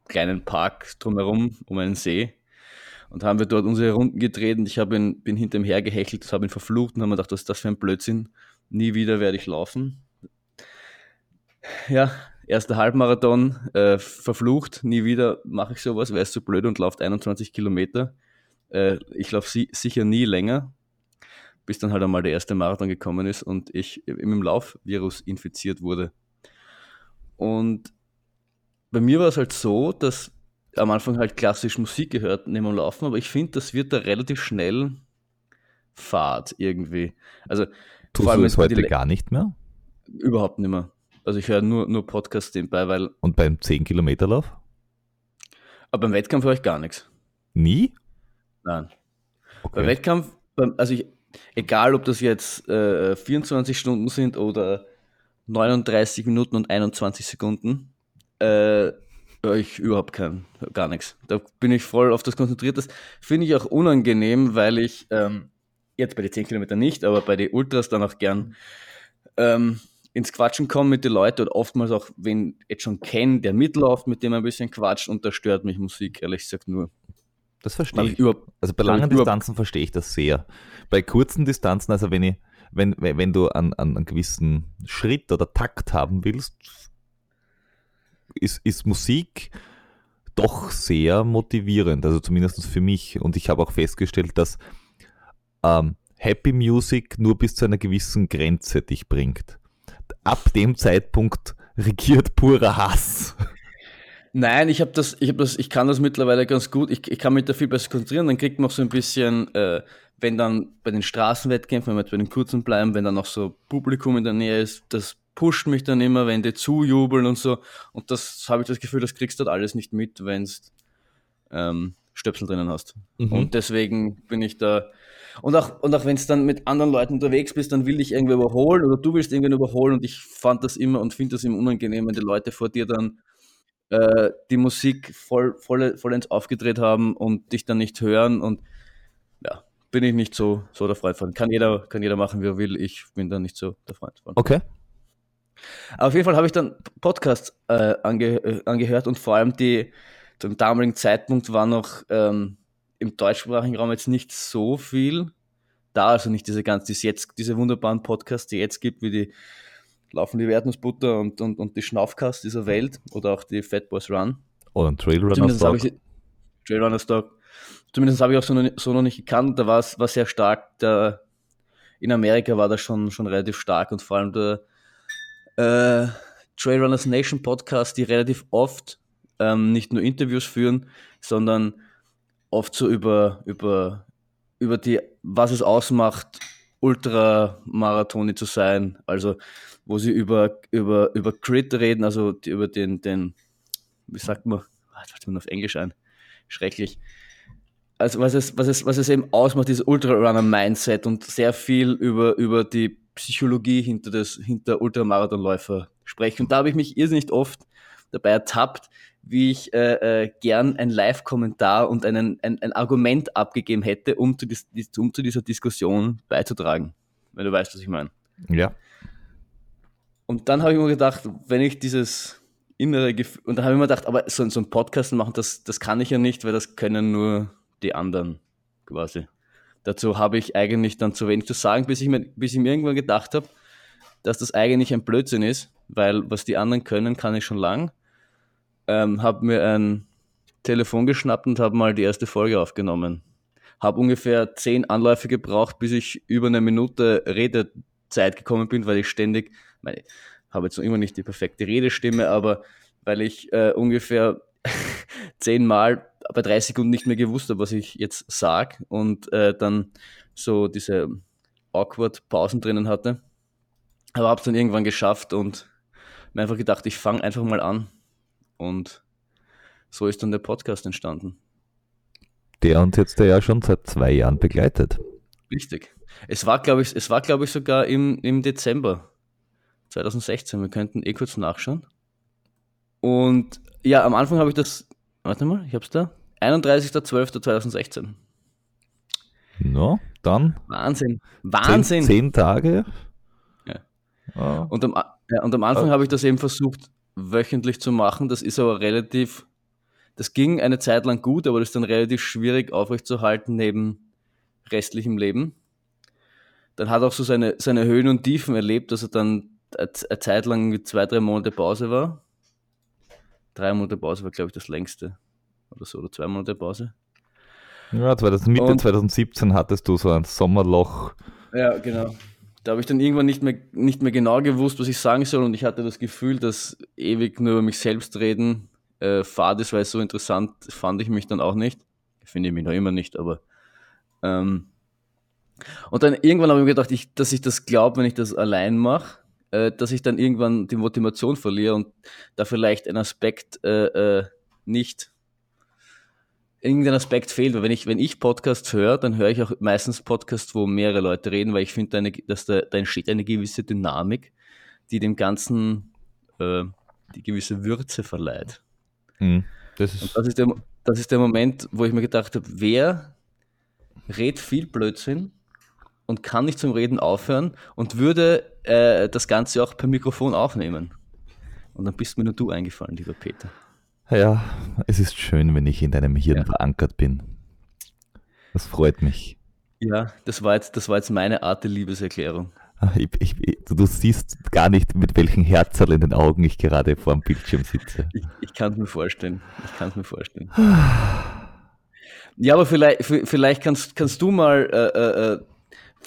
kleinen Park drumherum, um einen See. Und haben wir dort unsere Runden gedreht und ich ihn, bin hinter ihm hergehechelt, habe ihn verflucht und haben mir gedacht, was ist das für ein Blödsinn? Nie wieder werde ich laufen. Ja, erster Halbmarathon, äh, verflucht, nie wieder mache ich sowas, wäre es so blöd und lauft 21 Kilometer. Äh, ich laufe si sicher nie länger, bis dann halt einmal der erste Marathon gekommen ist und ich im Laufvirus infiziert wurde. Und bei mir war es halt so, dass am Anfang halt klassisch Musik gehört neben dem Laufen, aber ich finde, das wird da relativ schnell Fahrt irgendwie. Also Tust vor allem du es heute gar nicht mehr? Überhaupt nicht mehr. Also ich höre nur, nur Podcasts nebenbei, weil. Und beim 10-Kilometer-Lauf? Aber beim Wettkampf höre ich gar nichts. Nie? Nein. Okay. Beim Wettkampf, also ich, egal ob das jetzt äh, 24 Stunden sind oder 39 Minuten und 21 Sekunden. Äh, Ja, ich überhaupt kein, gar nichts. Da bin ich voll auf das konzentriert. Das finde ich auch unangenehm, weil ich ähm, jetzt bei den 10 Kilometern nicht, aber bei den Ultras dann auch gern ähm, ins Quatschen komme mit den Leuten oder oftmals auch, wen jetzt schon kenne, der mitläuft, mit dem ein bisschen quatscht und da stört mich Musik, ehrlich gesagt, nur. Das verstehe ich. ich. Also bei langen Distanzen verstehe ich das sehr. Bei kurzen Distanzen, also wenn ich, wenn, wenn du an, an einen gewissen Schritt oder Takt haben willst, ist, ist Musik doch sehr motivierend, also zumindest für mich. Und ich habe auch festgestellt, dass ähm, Happy Music nur bis zu einer gewissen Grenze dich bringt. Ab dem Zeitpunkt regiert purer Hass. Nein, ich habe das, ich habe das, ich kann das mittlerweile ganz gut. Ich, ich kann mich da viel besser konzentrieren. Dann kriegt man auch so ein bisschen, äh, wenn dann bei den Straßenwettkämpfen, wenn wir jetzt bei den kurzen bleiben, wenn dann noch so Publikum in der Nähe ist, das pusht mich dann immer, wenn die zujubeln und so. Und das habe ich das Gefühl, das kriegst du halt alles nicht mit, wenn du ähm, Stöpsel drinnen hast. Mhm. Und deswegen bin ich da. Und auch, und auch wenn es dann mit anderen Leuten unterwegs bist, dann will ich irgendwie überholen oder du willst irgendwen überholen und ich fand das immer und finde das immer unangenehm, wenn die Leute vor dir dann äh, die Musik voll, voll, vollends aufgedreht haben und dich dann nicht hören und ja, bin ich nicht so, so der Freund von. Kann jeder, kann jeder machen, wie er will. Ich bin da nicht so der Freund von. Okay. Aber auf jeden Fall habe ich dann Podcasts äh, ange, äh, angehört und vor allem die, zum damaligen Zeitpunkt war noch ähm, im deutschsprachigen Raum jetzt nicht so viel da, also nicht diese ganz, diese, jetzt, diese wunderbaren Podcasts, die jetzt gibt, wie die Laufen die Erdnussbutter und, und, und die Schnaufkast dieser Welt oder auch die Fat Boys Run. Oder ein Trailrunner Stock. Trailrunner Stock. Zumindest habe ich auch so noch, so noch nicht gekannt. Da war es war sehr stark. Der, in Amerika war das schon, schon relativ stark und vor allem der äh, Trailrunners Nation Podcast, die relativ oft ähm, nicht nur Interviews führen, sondern oft so über, über, über die, was es ausmacht, Ultramarathoni zu sein. Also, wo sie über, über, über Crit reden, also über den, den, wie sagt man, was fällt mir auf Englisch ein? Schrecklich. Also, was es, was es, was es eben ausmacht, dieses Ultrarunner-Mindset und sehr viel über, über die Psychologie hinter, das, hinter Ultramarathonläufer sprechen. Und da habe ich mich irrsinnig oft dabei ertappt, wie ich äh, äh, gern ein Live-Kommentar und einen, ein, ein Argument abgegeben hätte, um zu, dis, um zu dieser Diskussion beizutragen. Wenn du weißt, was ich meine. Ja. Und dann habe ich mir gedacht, wenn ich dieses innere Gefühl, und dann habe ich mir gedacht, aber so, so ein Podcast machen, das, das kann ich ja nicht, weil das können nur die anderen quasi. Dazu habe ich eigentlich dann zu wenig zu sagen, bis ich mir, bis ich mir irgendwann gedacht habe, dass das eigentlich ein Blödsinn ist, weil was die anderen können, kann ich schon lang. Ähm, habe mir ein Telefon geschnappt und habe mal die erste Folge aufgenommen. Habe ungefähr zehn Anläufe gebraucht, bis ich über eine Minute Redezeit gekommen bin, weil ich ständig, meine, habe jetzt noch immer nicht die perfekte Redestimme, aber weil ich äh, ungefähr <laughs> zehnmal bei drei Sekunden nicht mehr gewusst habe, was ich jetzt sag und äh, dann so diese awkward Pausen drinnen hatte. Aber habe es dann irgendwann geschafft und mir einfach gedacht, ich fange einfach mal an. Und so ist dann der Podcast entstanden. Der uns jetzt ja schon seit zwei Jahren begleitet. Richtig. Es war, glaube ich, es war, glaube ich, sogar im, im Dezember 2016. Wir könnten eh kurz nachschauen. Und ja, am Anfang habe ich das, warte mal, ich habe es da, 31.12.2016. No, dann. Wahnsinn. Wahnsinn. Zehn, zehn Tage. Ja. Oh. Und, am, ja, und am Anfang oh. habe ich das eben versucht, wöchentlich zu machen. Das ist aber relativ, das ging eine Zeit lang gut, aber das ist dann relativ schwierig aufrechtzuerhalten neben restlichem Leben. Dann hat auch so seine, seine Höhen und Tiefen erlebt, dass er dann eine Zeit lang mit zwei, drei Monate Pause war. Drei Monate Pause war, glaube ich, das längste. Oder so, oder zwei Monate Pause. Ja, 2000, Mitte und, 2017 hattest du so ein Sommerloch. Ja, genau. Da habe ich dann irgendwann nicht mehr, nicht mehr genau gewusst, was ich sagen soll und ich hatte das Gefühl, dass ewig nur über mich selbst reden äh, fad ist, weil so interessant fand ich mich dann auch nicht. Finde ich mich noch immer nicht, aber ähm, und dann irgendwann habe ich mir gedacht, ich, dass ich das glaube, wenn ich das allein mache, äh, dass ich dann irgendwann die Motivation verliere und da vielleicht ein Aspekt äh, äh, nicht irgendein Aspekt fehlt, weil wenn ich, wenn ich Podcasts höre, dann höre ich auch meistens Podcasts, wo mehrere Leute reden, weil ich finde, dass da, da entsteht eine gewisse Dynamik, die dem Ganzen äh, die gewisse Würze verleiht. Mhm. Das, ist das, ist der, das ist der Moment, wo ich mir gedacht habe, wer redet viel Blödsinn und kann nicht zum Reden aufhören und würde äh, das Ganze auch per Mikrofon aufnehmen. Und dann bist mir nur du eingefallen, lieber Peter. Ja, es ist schön, wenn ich in deinem Hirn ja. verankert bin. Das freut mich. Ja, das war jetzt, das war jetzt meine Art der Liebeserklärung. Ah, ich, ich, du siehst gar nicht, mit welchen Herzerl in den Augen ich gerade vor dem Bildschirm sitze. Ich, ich kann es mir vorstellen. Ich kann es mir vorstellen. ja, aber vielleicht, vielleicht kannst, kannst du mal äh, äh, äh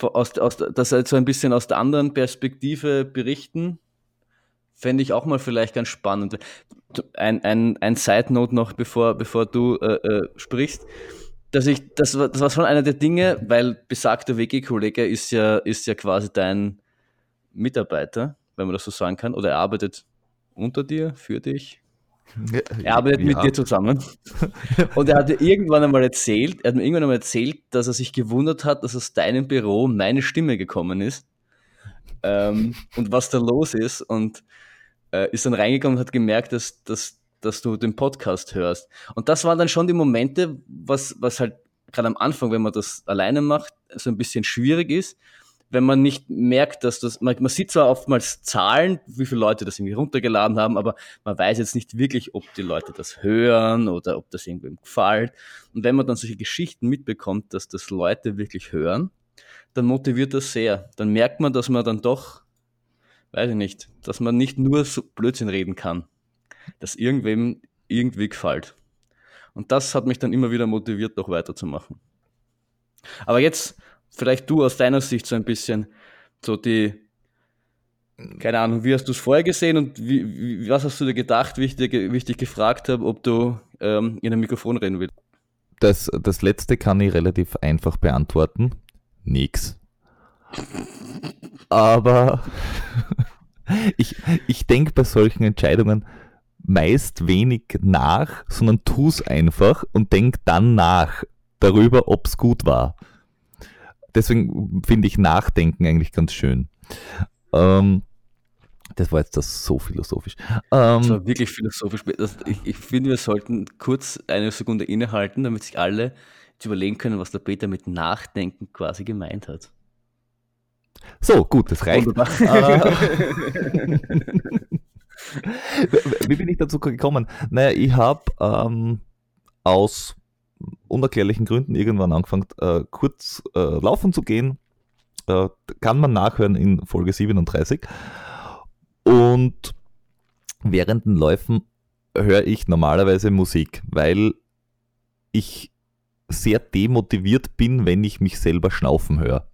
aus, aus, das so ein bisschen aus der anderen Perspektive berichten. Fände ich auch mal vielleicht ganz spannend. Ein, ein, ein Side-Note noch, bevor, bevor du äh, äh, sprichst. Dass ich, das, war, das war schon einer der Dinge, weil besagter WG-Kollege ist ja, ist ja quasi dein Mitarbeiter, wenn man das so sagen kann, oder er arbeitet unter dir, für dich. Er arbeitet ja. mit dir zusammen. Und er hat dir irgendwann einmal erzählt, er hat mir irgendwann einmal erzählt, dass er sich gewundert hat, dass aus deinem Büro meine Stimme gekommen ist. Ähm, und was da los ist. Und äh, ist dann reingekommen und hat gemerkt, dass, dass, dass du den Podcast hörst. Und das waren dann schon die Momente, was, was halt gerade am Anfang, wenn man das alleine macht, so ein bisschen schwierig ist, wenn man nicht merkt, dass das, man, man sieht zwar oftmals Zahlen, wie viele Leute das irgendwie runtergeladen haben, aber man weiß jetzt nicht wirklich, ob die Leute das hören oder ob das irgendwem gefällt. Und wenn man dann solche Geschichten mitbekommt, dass das Leute wirklich hören, dann motiviert das sehr. Dann merkt man, dass man dann doch, weiß ich nicht, dass man nicht nur so Blödsinn reden kann, dass irgendwem irgendwie gefällt. Und das hat mich dann immer wieder motiviert, noch weiterzumachen. Aber jetzt vielleicht du aus deiner Sicht so ein bisschen so die, keine Ahnung, wie hast du es vorher gesehen und wie, wie, was hast du dir gedacht, wie ich, dir, wie ich dich gefragt habe, ob du ähm, in einem Mikrofon reden willst? Das, das letzte kann ich relativ einfach beantworten. Nix. Aber <laughs> ich, ich denke bei solchen Entscheidungen meist wenig nach, sondern tu es einfach und denk dann nach darüber, ob es gut war. Deswegen finde ich Nachdenken eigentlich ganz schön. Ähm, das war jetzt das so philosophisch. Ähm, das war wirklich philosophisch. Ich, ich, finde, wir sollten kurz eine Sekunde innehalten, damit sich alle jetzt überlegen können, was der Peter mit Nachdenken quasi gemeint hat. So, gut, das reicht. <laughs> Ah. Wie bin ich dazu gekommen? Naja, ich habe ähm, aus unerklärlichen Gründen irgendwann angefangen, äh, kurz äh, laufen zu gehen. Äh, kann man nachhören in Folge 37. Und während den Läufen höre ich normalerweise Musik, weil ich sehr demotiviert bin, wenn ich mich selber schnaufen höre.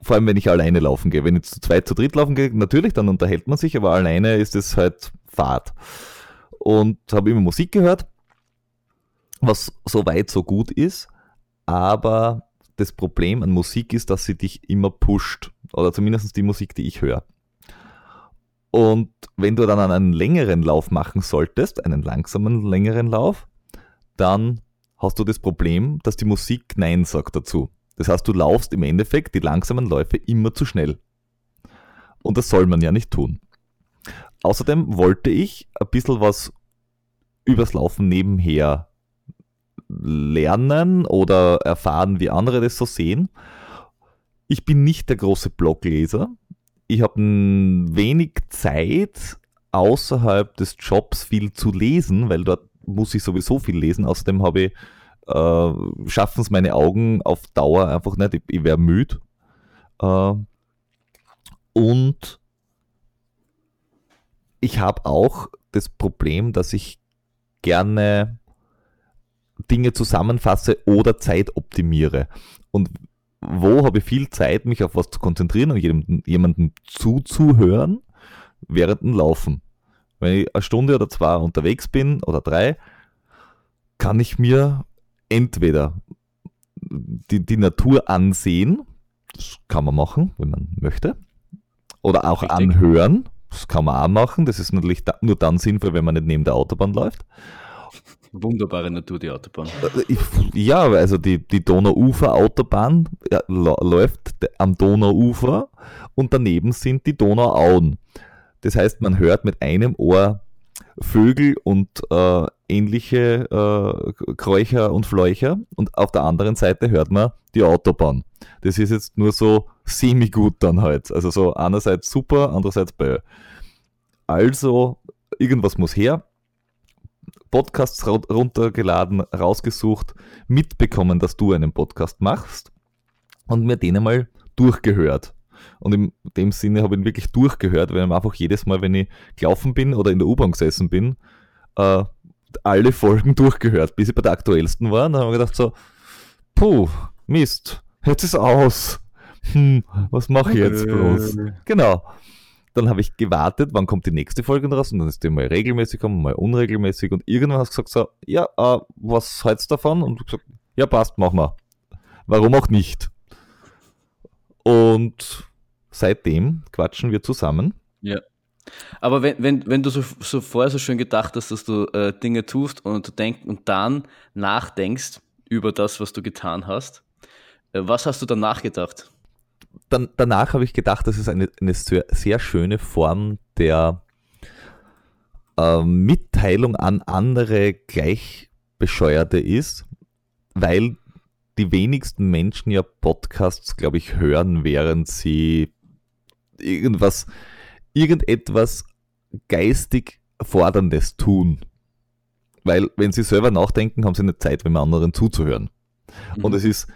Vor allem, wenn ich alleine laufen gehe. Wenn ich zu zweit, zu dritt laufen gehe, natürlich, dann unterhält man sich, aber alleine ist es halt Fahrt. Und habe immer Musik gehört was so weit so gut ist, aber das Problem an Musik ist, dass sie dich immer pusht. Oder zumindest die Musik, die ich höre. Und wenn du dann einen längeren Lauf machen solltest, einen langsamen längeren Lauf, dann hast du das Problem, dass die Musik Nein sagt dazu. Das heißt, du laufst im Endeffekt die langsamen Läufe immer zu schnell. Und das soll man ja nicht tun. Außerdem wollte ich ein bisschen was übers Laufen nebenher lernen oder erfahren, wie andere das so sehen. Ich bin nicht der große Blogleser. Ich habe wenig Zeit außerhalb des Jobs viel zu lesen, weil dort muss ich sowieso viel lesen. Außerdem habe ich äh, schaffen es meine Augen auf Dauer einfach nicht. Ich, ich wäre müde. Äh, und ich habe auch das Problem, dass ich gerne Dinge zusammenfasse oder Zeit optimiere. Und wo habe ich viel Zeit, mich auf was zu konzentrieren und jemandem, jemandem zuzuhören während dem Laufen. Wenn ich eine Stunde oder zwei unterwegs bin oder drei, kann ich mir entweder die, die Natur ansehen, das kann man machen, wenn man möchte, oder auch Richtig. anhören, das kann man auch machen, das ist natürlich nur dann sinnvoll, wenn man nicht neben der Autobahn läuft. Wunderbare Natur, die Autobahn. Ja, also die, die Donauufer-Autobahn ja, läuft am Donauufer und daneben sind die Donauauen. Das heißt, man hört mit einem Ohr Vögel und äh, ähnliche äh, Kräucher und Fläucher und auf der anderen Seite hört man die Autobahn. Das ist jetzt nur so semi-gut dann halt. Also so einerseits super, andererseits bäh. Also irgendwas muss her. Podcasts runtergeladen, rausgesucht, mitbekommen, dass du einen Podcast machst und mir den einmal durchgehört. Und in dem Sinne habe ich ihn wirklich durchgehört, weil ich einfach jedes Mal, wenn ich gelaufen bin oder in der U-Bahn gesessen bin, äh, alle Folgen <laughs> durchgehört, bis ich bei der aktuellsten war. Und dann habe ich gedacht so, puh, Mist, jetzt ist aus. Hm, was mache ich jetzt bloß? Genau. Dann habe ich gewartet, wann kommt die nächste Folge raus und dann ist die mal regelmäßig gekommen, mal unregelmäßig und irgendwann hast du gesagt so, ja, äh, was hältst du davon? Und du gesagt, ja passt, mach mal. Warum auch nicht? Und seitdem quatschen wir zusammen. Ja. Aber wenn, wenn, wenn du so, so vorher so schön gedacht hast, dass du äh, Dinge tust und du denkst und dann nachdenkst über das, was du getan hast, äh, was hast du dann nachgedacht? Dann, danach habe ich gedacht, das ist eine, eine sehr, sehr schöne Form der äh, Mitteilung an andere Gleichbescheuerte ist, weil die wenigsten Menschen ja Podcasts, glaube ich, hören, während sie irgendwas, irgendetwas geistig Forderndes tun. Weil, wenn sie selber nachdenken, haben sie eine Zeit, wenn man anderen zuzuhören. Mhm. Und es ist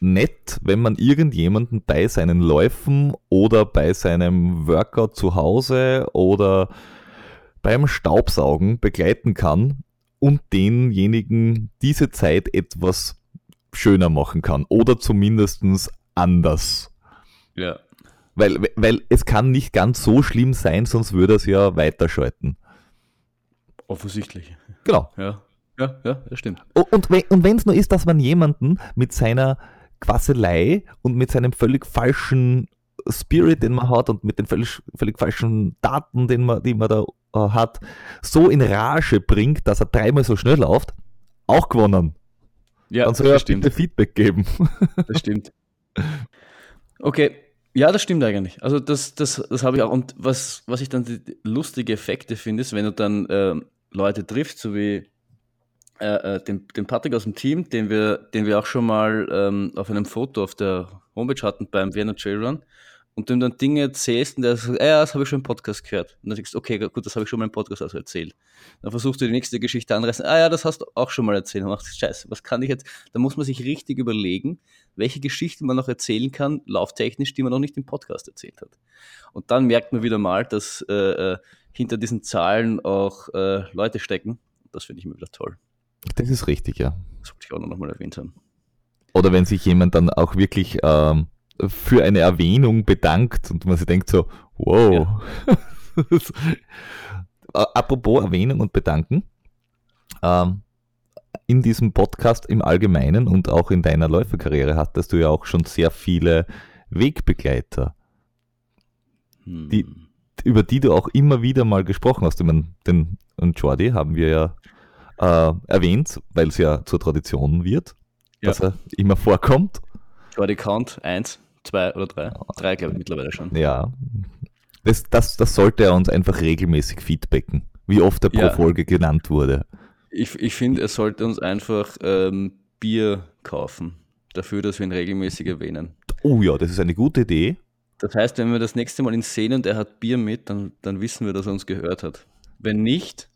nett, wenn man irgendjemanden bei seinen Läufen oder bei seinem Workout zu Hause oder beim Staubsaugen begleiten kann und denjenigen diese Zeit etwas schöner machen kann oder zumindest anders. Ja. Weil, weil es kann nicht ganz so schlimm sein, sonst würde es ja weiterschalten. Offensichtlich. Genau. Ja, ja, ja das stimmt. Und, und, wenn es nur ist, dass man jemanden mit seiner Quasselei und mit seinem völlig falschen Spirit, den man hat und mit den völlig, völlig falschen Daten, den man, die man da äh, hat, so in Rage bringt, dass er dreimal so schnell läuft, auch gewonnen. Ja, Dann soll er bitte Feedback geben. Das stimmt. Okay, ja, das stimmt eigentlich. Also das, das, das habe ich auch. Und was, was ich dann die lustige Effekte finde, ist, wenn du dann äh, Leute triffst, so wie äh, äh, den, den Patrick aus dem Team, den wir, den wir auch schon mal ähm, auf einem Foto auf der Homepage hatten beim Vienna Trail Run und du ihm dann Dinge erzählst und der sagt, ja, das habe ich schon im Podcast gehört. Und dann sagst du, okay, gut, das habe ich schon mal im Podcast also erzählt. Dann versuchst du die nächste Geschichte anreißen, ah ja, das hast du auch schon mal erzählt. Und machst, scheiße, was kann ich jetzt? Da muss man sich richtig überlegen, welche Geschichte man noch erzählen kann, lauftechnisch, die man noch nicht im Podcast erzählt hat. Und dann merkt man wieder mal, dass äh, äh hinter diesen Zahlen auch äh, Leute stecken. Das finde ich immer wieder toll. Das ist richtig, ja. Das wollte ich auch noch mal erwähnt haben. Oder wenn sich jemand dann auch wirklich ähm, für eine Erwähnung bedankt und man sich denkt so, wow. Ja. <laughs> Apropos Erwähnung und Bedanken, ähm, in diesem Podcast im Allgemeinen und auch in deiner Läuferkarriere hattest du ja auch schon sehr viele Wegbegleiter, hm. die, über die du auch immer wieder mal gesprochen hast. Ich meine, den und Jordi haben wir ja äh, erwähnt, weil es ja zur Tradition wird, ja. dass er immer vorkommt. Jordi Count 1 zwei oder drei. Drei, glaube ich, mittlerweile schon. Ja. Das, das, das sollte er uns einfach regelmäßig feedbacken, wie oft er pro ja. Folge genannt wurde. Ich, ich finde, er sollte uns einfach ähm, Bier kaufen, dafür, dass wir ihn regelmäßig erwähnen. Oh ja, das ist eine gute Idee. Das heißt, wenn wir das nächste Mal ihn sehen und er hat Bier mit, dann, dann wissen wir, dass er uns gehört hat. Wenn nicht,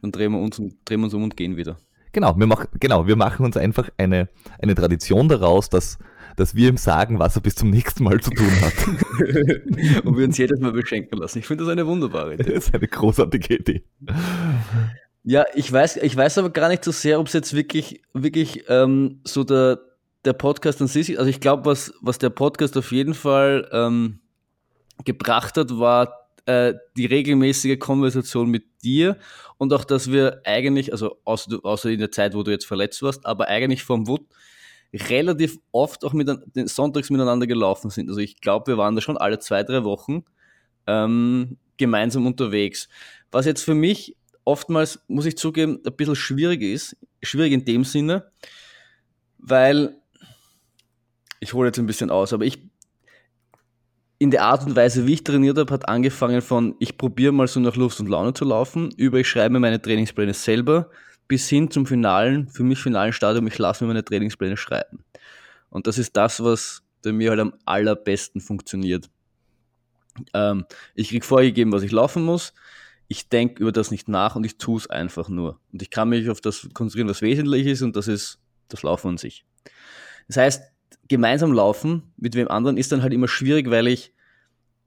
dann drehen wir uns, drehen wir uns um und gehen wieder. Genau, wir, mach, genau, wir machen uns einfach eine, eine Tradition daraus, dass dass wir ihm sagen, was er bis zum nächsten Mal zu tun hat. <laughs> und wir uns jedes Mal beschenken lassen. Ich finde das eine wunderbare Idee. Das ist eine großartige Idee. Ja, ich weiß, ich weiß aber gar nicht so sehr, ob es jetzt wirklich, wirklich ähm, so der, der Podcast an sich ist. Also ich glaube, was, was der Podcast auf jeden Fall ähm, gebracht hat, war äh, die regelmäßige Konversation mit dir und auch, dass wir eigentlich, also außer, außer in der Zeit, wo du jetzt verletzt warst, aber eigentlich vom Wut relativ oft auch mit den Sonntags miteinander gelaufen sind. Also ich glaube, wir waren da schon alle zwei, drei Wochen ähm, gemeinsam unterwegs. Was jetzt für mich oftmals, muss ich zugeben, ein bisschen schwierig ist. Schwierig in dem Sinne, weil ich hole jetzt ein bisschen aus, aber ich in der Art und Weise, wie ich trainiert habe, hat angefangen von, ich probiere mal so nach Lust und Laune zu laufen, über ich schreibe mir meine Trainingspläne selber, bis hin zum finalen, für mich finalen Stadium, ich lasse mir meine Trainingspläne schreiben. Und das ist das, was bei mir halt am allerbesten funktioniert. Ähm, ich kriege vorgegeben, was ich laufen muss. Ich denke über das nicht nach und ich tue es einfach nur. Und ich kann mich auf das konzentrieren, was wesentlich ist, und das ist das Laufen an sich. Das heißt, gemeinsam laufen mit wem anderen ist dann halt immer schwierig, weil ich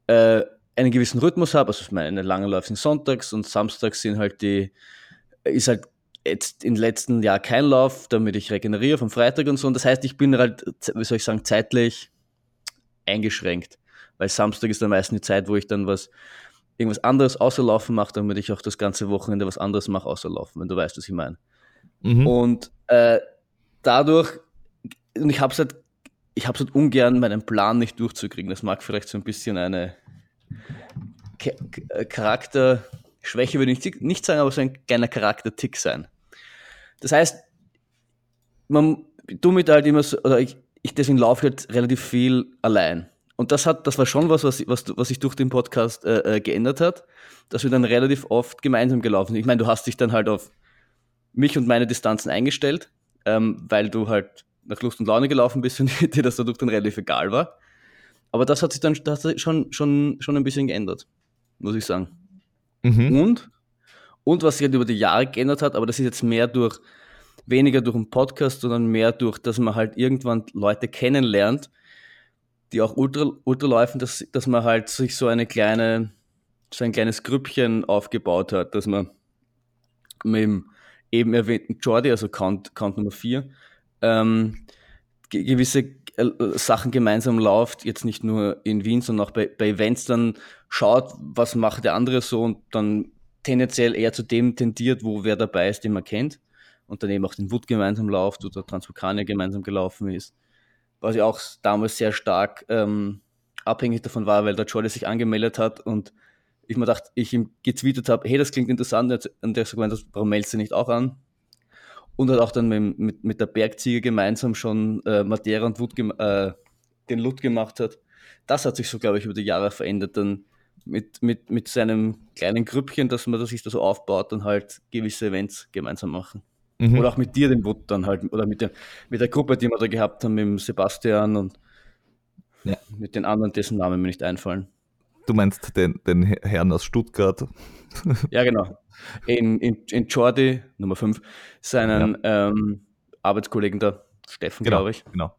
äh, einen gewissen Rhythmus habe. Also meine langen Läufe sind sonntags und samstags sind halt die, ist halt jetzt im letzten Jahr kein Lauf, damit ich regeneriere vom Freitag und so. Und das heißt, ich bin halt, wie soll ich sagen, zeitlich eingeschränkt. Weil Samstag ist dann meistens die Zeit, wo ich dann was, irgendwas anderes außer Laufen mache, damit ich auch das ganze Wochenende was anderes mache außer Laufen, wenn du weißt, was ich meine. Mhm. Und äh, dadurch, und ich habe es halt, ich habe es halt ungern, meinen Plan nicht durchzukriegen. Das mag vielleicht so ein bisschen eine Charakterschwäche, würde ich nicht sagen, aber so ein kleiner Charaktertick sein. Das heißt, man, du mit halt immer so, oder ich, ich deswegen laufe halt relativ viel allein. Und das hat, das war schon was, was, was, was sich durch den Podcast äh, äh, geändert hat, dass wir dann relativ oft gemeinsam gelaufen sind. Ich meine, du hast dich dann halt auf mich und meine Distanzen eingestellt, ähm, weil du halt nach Lust und Laune gelaufen bist und <laughs> dir das dadurch dann relativ egal war. Aber das hat sich dann das hat schon, schon, schon ein bisschen geändert, muss ich sagen. Mhm. Und, und was sich halt über die Jahre geändert hat, aber das ist jetzt mehr durch, weniger durch einen Podcast, sondern mehr durch, dass man halt irgendwann Leute kennenlernt, die auch Ultra, Ultra laufen, dass, dass man halt sich so eine kleine, so ein kleines Grüppchen aufgebaut hat, dass man mit dem eben erwähnten Jordi, also Count, Count Nummer 4, ähm, gewisse äh, Sachen gemeinsam läuft, jetzt nicht nur in Wien, sondern auch bei, bei Events dann schaut, was macht der andere so und dann tendenziell eher zu dem tendiert, wo wer dabei ist, den man kennt und dann eben auch den Wood gemeinsam läuft oder Transvulkanier gemeinsam gelaufen ist was ja auch damals sehr stark ähm, abhängig davon war, weil der Jordi sich angemeldet hat und ich mir dachte, ich ihm getweetet habe, hey, das klingt interessant, und der hat gesagt, warum meldest du nicht auch an? Und hat auch dann mit, mit, mit der Bergziege gemeinsam schon äh, Matera und Wut äh, den Lut gemacht hat. Das hat sich so, glaube ich, über die Jahre verändert, dann mit, mit, mit seinem kleinen Grüppchen, dass man das sich da so aufbaut und halt gewisse Events gemeinsam machen. Mhm. Oder auch mit dir, den Wood dann halt, oder mit der, mit der Gruppe, die wir da gehabt haben, mit dem Sebastian und ja. mit den anderen, dessen Namen mir nicht einfallen. Du meinst den, den Herrn aus Stuttgart? <laughs> ja, genau. In, in, in Jordi, Nummer 5, seinen ja. ähm, Arbeitskollegen da, Steffen, genau, glaube ich. Genau.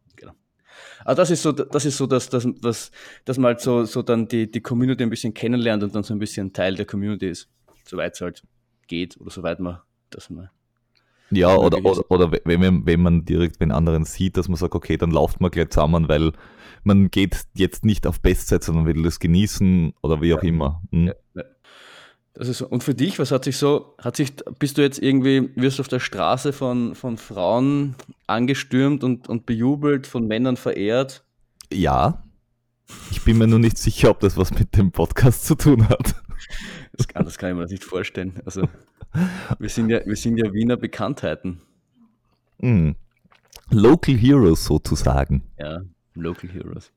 Also das ist so, das ist so, dass, dass, dass, dass man halt so, so dann die, die Community ein bisschen kennenlernt und dann so ein bisschen Teil der Community ist. Soweit es halt geht oder soweit man das mal ja, oder, oder, oder wenn, man, wenn man direkt den anderen sieht, dass man sagt, okay, dann lauft man gleich zusammen, weil man geht jetzt nicht auf Bestzeit, sondern will das genießen oder wie auch ja. immer. Hm? Ja, ja. Das ist. Und für dich, was hat sich so, hat sich, bist du jetzt irgendwie, wirst du auf der Straße von, von Frauen angestürmt und, und bejubelt, von Männern verehrt? Ja. Ich bin mir nur nicht sicher, ob das was mit dem Podcast zu tun hat. Das kann, das kann ich mir nicht vorstellen. Also wir sind ja, wir sind ja Wiener Bekanntheiten. Mm. Local Heroes sozusagen. Ja, Local Heroes.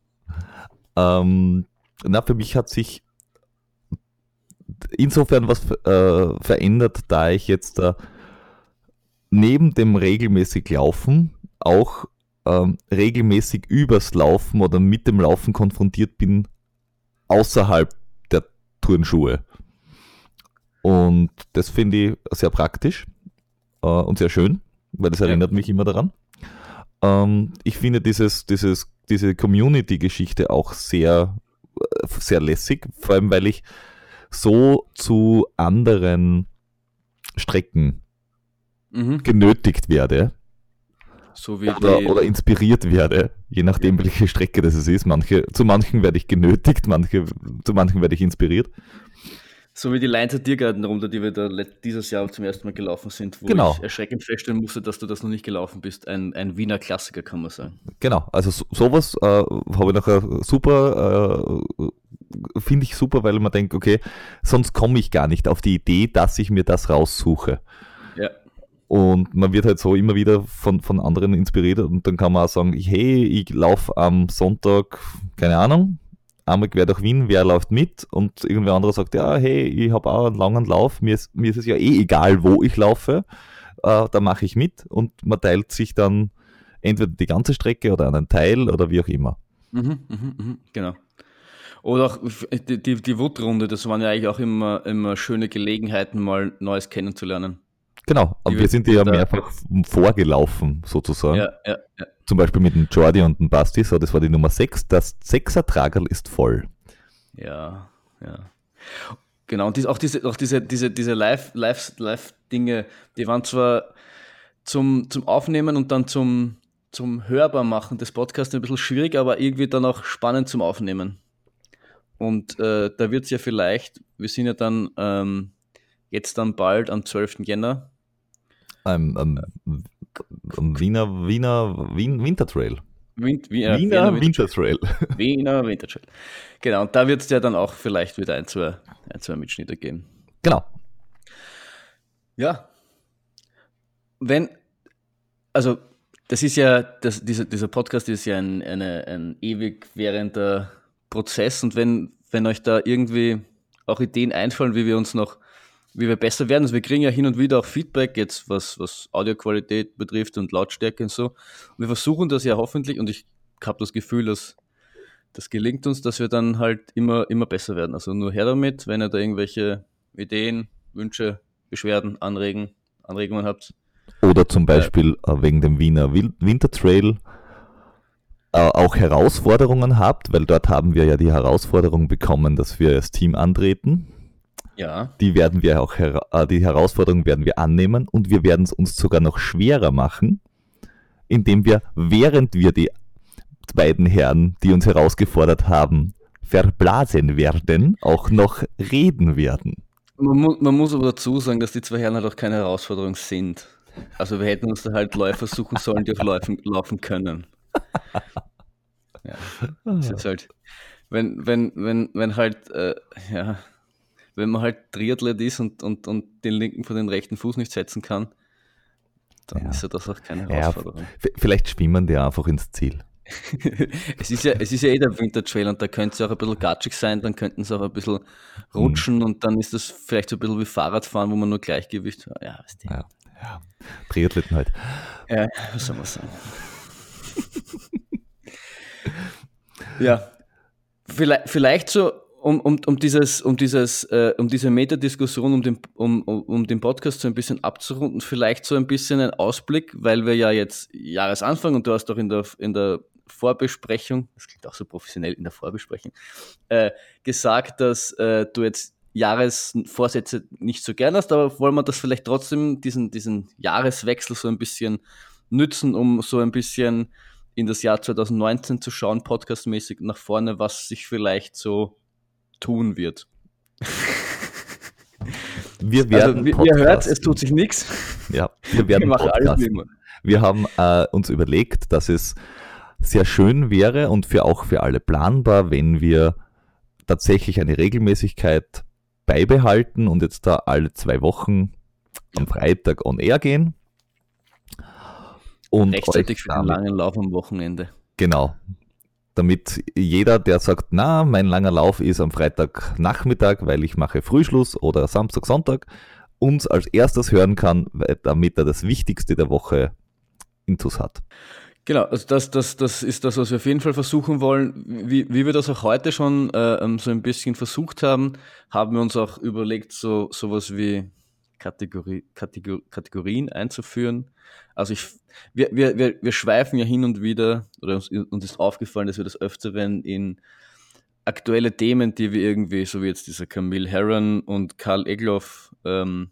Ähm, na, für mich hat sich insofern was äh, verändert, da ich jetzt äh, neben dem regelmäßig Laufen auch ähm, regelmäßig übers Laufen oder mit dem Laufen konfrontiert bin außerhalb der Turnschuhe. Und das finde ich sehr praktisch äh, und sehr schön, weil das erinnert ja. mich immer daran. Ähm, ich finde dieses, dieses, diese Community-Geschichte auch sehr, äh, sehr lässig, vor allem weil ich so zu anderen Strecken mhm. genötigt werde. So oder, oder, inspiriert werde, je nachdem, welche Strecke das ist. Manche, zu manchen werde ich genötigt, manche, zu manchen werde ich inspiriert. So wie die Leinzer Tiergartenrunde, die wir da dieses Jahr zum ersten Mal gelaufen sind, wo genau. ich erschreckend feststellen musste, dass du das noch nicht gelaufen bist. Ein, ein Wiener Klassiker, kann man sagen. Genau, also so, sowas äh, habe ich nachher super, äh, finde ich super, weil man denkt, okay, sonst komme ich gar nicht auf die Idee, dass ich mir das raussuche. Ja. Und man wird halt so immer wieder von, von anderen inspiriert und dann kann man auch sagen, hey, ich laufe am Sonntag, keine Ahnung, einmal quer durch Wien, wer läuft mit und irgendwer anderer sagt, ja, hey, ich habe auch einen langen Lauf, mir ist, mir ist es ja eh egal, wo ich laufe, äh, da mache ich mit und man teilt sich dann entweder die ganze Strecke oder einen Teil oder wie auch immer. Mhm, mhm, mhm, genau. Oder auch die, die, die Wuttrunde, das waren ja eigentlich auch immer, immer schöne Gelegenheiten, mal Neues kennenzulernen. Genau, aber wir sind ja mehrfach vorgelaufen, sozusagen. Ja, ja, ja. Zum Beispiel mit dem Jordi und dem Basti, so, das war die Nummer 6. Das 6er Tragerl ist voll. Ja, ja. Genau, und dies, auch diese, auch diese, diese, diese Live, Live, Live-Dinge, die waren zwar zum, zum Aufnehmen und dann zum, zum Hörbar machen des Podcasts ein bisschen schwierig, aber irgendwie dann auch spannend zum Aufnehmen. Und äh, da wird es ja vielleicht, wir sind ja dann ähm, jetzt dann bald am 12. Jänner am, am Wiener, Wiener Wien, Wintertrail. Wind, wie, äh, Wiener, Wiener Wintertrail. <laughs> Wiener Wintertrail. Genau, und da wird es ja dann auch vielleicht wieder ein, zwei, ein, zwei Mitschnitte geben. Genau. Ja. Wenn, also das ist ja, das, dieser, dieser Podcast ist ja ein, eine, ein ewig währender Prozess und wenn, wenn euch da irgendwie auch Ideen einfallen, wie wir uns noch wie wir besser werden. Also wir kriegen ja hin und wieder auch Feedback, jetzt was, was Audioqualität betrifft und Lautstärke und so. Und wir versuchen das ja hoffentlich und ich habe das Gefühl, dass das gelingt uns, dass wir dann halt immer, immer besser werden. Also nur her damit, wenn ihr da irgendwelche Ideen, Wünsche, Beschwerden, Anregen, Anregungen habt. Oder zum Beispiel äh, wegen dem Wiener Wintertrail äh, auch Herausforderungen habt, weil dort haben wir ja die Herausforderung bekommen, dass wir als Team antreten. Ja. Die werden wir auch, äh, die Herausforderung werden wir annehmen und wir werden es uns sogar noch schwerer machen, indem wir, während wir die beiden Herren, die uns herausgefordert haben, verblasen werden, auch noch reden werden. Man, mu man muss aber dazu sagen, dass die zwei Herren halt auch keine Herausforderung sind. Also wir hätten uns da halt Läufer suchen sollen, die auch laufen, laufen können. Ja. Das ist halt, wenn, wenn, wenn, wenn halt, äh, ja, wenn man halt Triathlet ist und, und, und den linken vor den rechten Fuß nicht setzen kann, dann ja. ist ja das auch keine Herausforderung. Ja, vielleicht schwimmen die einfach ins Ziel. <laughs> es, ist ja, es ist ja eh der Wintertrail und da könnte es auch ein bisschen gatschig sein, dann könnten sie auch ein bisschen rutschen mhm. und dann ist das vielleicht so ein bisschen wie Fahrradfahren, wo man nur Gleichgewicht hat. Ja, weißt du. Ja, ja. Triathleten halt. Ja, was soll man sagen. ja, vielleicht, vielleicht so um, um, um dieses, um dieses, äh, um diese Metadiskussion, um den, um, um den Podcast so ein bisschen abzurunden, vielleicht so ein bisschen ein Ausblick, weil wir ja jetzt Jahresanfang und du hast doch in der, in der Vorbesprechung, das klingt auch so professionell in der Vorbesprechung, äh, gesagt, dass äh, du jetzt Jahresvorsätze nicht so gern hast, aber wollen wir das vielleicht trotzdem, diesen, diesen Jahreswechsel so ein bisschen nützen, um so ein bisschen in das Jahr 2019 zu schauen, podcastmäßig nach vorne, was sich vielleicht so tun wird. <laughs> Wir also, werden also, ihr hört, es tut sich nichts. Ja, wir werden <laughs> wir alles. Wir haben äh, uns überlegt, dass es sehr schön wäre und für auch für alle planbar, wenn wir tatsächlich eine Regelmäßigkeit beibehalten und jetzt da alle zwei Wochen am Freitag on air gehen. Und Rechtzeitig für einen langen Lauf am Wochenende. Genau damit jeder, der sagt, na, mein langer Lauf ist am Freitagnachmittag, weil ich mache Frühschluss oder Samstag, Sonntag, uns als erstes hören kann, damit er das Wichtigste der Woche intus hat. Genau, also das, das, das ist das, was wir auf jeden Fall versuchen wollen. Wie, wie wir das auch heute schon äh, ähm, so ein bisschen versucht haben, haben wir uns auch überlegt, so sowas wie Kategorie, Kategor Kategorien einzuführen. Also ich, wir, wir, wir, wir schweifen ja hin und wieder, oder uns, uns ist aufgefallen, dass wir das Öfteren in aktuelle Themen, die wir irgendwie, so wie jetzt dieser Camille Herron und Karl Egloff ähm,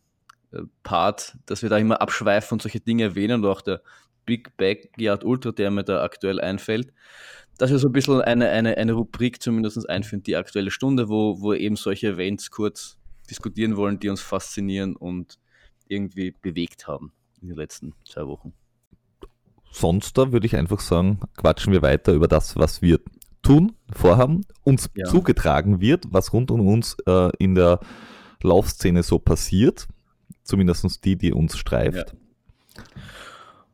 äh, Part, dass wir da immer abschweifen und solche Dinge erwähnen, oder auch der Big Backyard Ultra, der mir da aktuell einfällt, dass wir so ein bisschen eine, eine, eine Rubrik zumindest einführen, die aktuelle Stunde, wo, wo eben solche Events kurz diskutieren wollen, die uns faszinieren und irgendwie bewegt haben in den letzten zwei Wochen. Sonst da würde ich einfach sagen, quatschen wir weiter über das, was wir tun, vorhaben, uns ja. zugetragen wird, was rund um uns äh, in der Laufszene so passiert, zumindest die, die uns streift. Ja.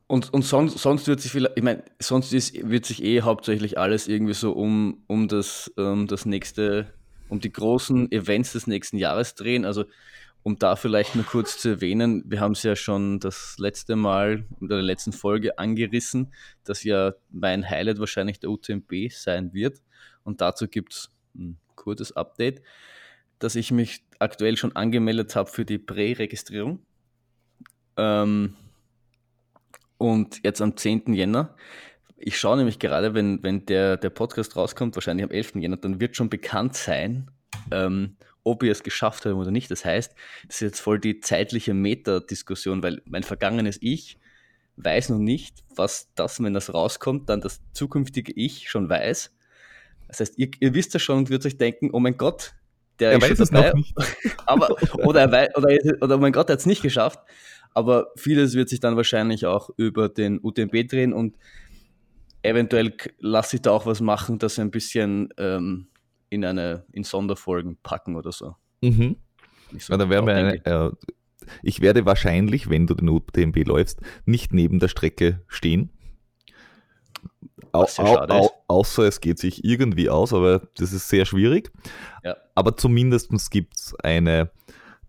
Und, und sonst, sonst wird sich vielleicht, ich meine, sonst ist, wird sich eh hauptsächlich alles irgendwie so um, um das, um das nächste, um die großen Events des nächsten Jahres drehen. Also um da vielleicht nur kurz zu erwähnen, wir haben es ja schon das letzte Mal in der letzten Folge angerissen, dass ja mein Highlight wahrscheinlich der UTMB sein wird. Und dazu gibt es ein kurzes Update, dass ich mich aktuell schon angemeldet habe für die Prä-Registrierung. Ähm, und jetzt am 10. Jänner. Ich schaue nämlich gerade, wenn, wenn der, der Podcast rauskommt, wahrscheinlich am 11. Jänner, dann wird schon bekannt sein, ähm, ob wir es geschafft haben oder nicht. Das heißt, das ist jetzt voll die zeitliche Meta-Diskussion, weil mein vergangenes Ich weiß noch nicht, was das, wenn das rauskommt, dann das zukünftige Ich schon weiß. Das heißt, ihr, ihr wisst ja schon und würdet euch denken, oh mein Gott, der er ist schon dabei. <laughs> aber, oder, er weiß, oder, oder oh mein Gott, er hat es nicht geschafft. Aber vieles wird sich dann wahrscheinlich auch über den UTMB drehen und eventuell lasse ich da auch was machen, dass ein bisschen ähm, in eine in Sonderfolgen packen oder so. Mhm. so ja, dann werden wir eine, äh, ich werde wahrscheinlich, wenn du den UTMB läufst, nicht neben der Strecke stehen. Au, au, au, außer es geht sich irgendwie aus, aber das ist sehr schwierig. Ja. Aber zumindest gibt es eine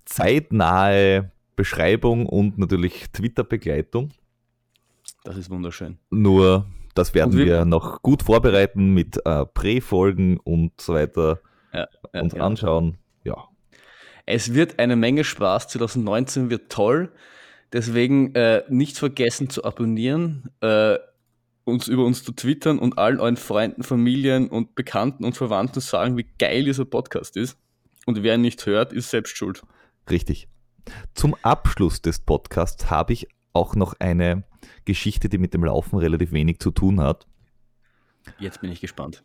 zeitnahe Beschreibung und natürlich Twitter-Begleitung. Das ist wunderschön. Nur, das werden wir, wir, noch gut vorbereiten mit äh, Prä-Folgen und so weiter ja, ja, uns ja. anschauen. Ja. Es wird eine Menge Spaß. 2019 wird toll. Deswegen äh, nicht vergessen zu abonnieren, äh, uns über uns zu twittern und allen euren Freunden, Familien und Bekannten und Verwandten sagen, wie geil dieser Podcast ist. Und wer ihn nicht hört, ist selbst schuld. Richtig. Zum Abschluss des Podcasts habe ich auch noch eine Geschichte, die mit dem Laufen relativ wenig zu tun hat. Jetzt bin ich gespannt.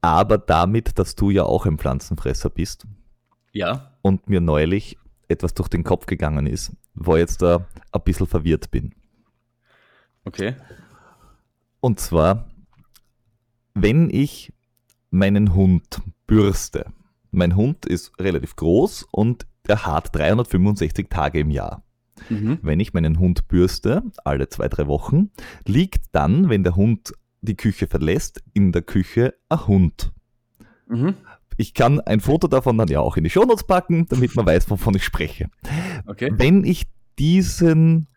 Aber damit, dass du ja auch ein Pflanzenfresser bist. Ja. Und mir neulich etwas durch den Kopf gegangen ist, wo ich jetzt da ein bisschen verwirrt bin. Okay. Und zwar, wenn ich meinen Hund bürste. Mein Hund ist relativ groß und der hat 365 Tage im Jahr. Mhm. Wenn ich meinen Hund bürste, alle zwei, drei Wochen, liegt dann, wenn der Hund die Küche verlässt, in der Küche ein Hund. Mhm. Ich kann ein Foto davon dann ja auch in die Shownotes packen, damit man weiß, wovon ich spreche. Okay. Wenn ich diesen,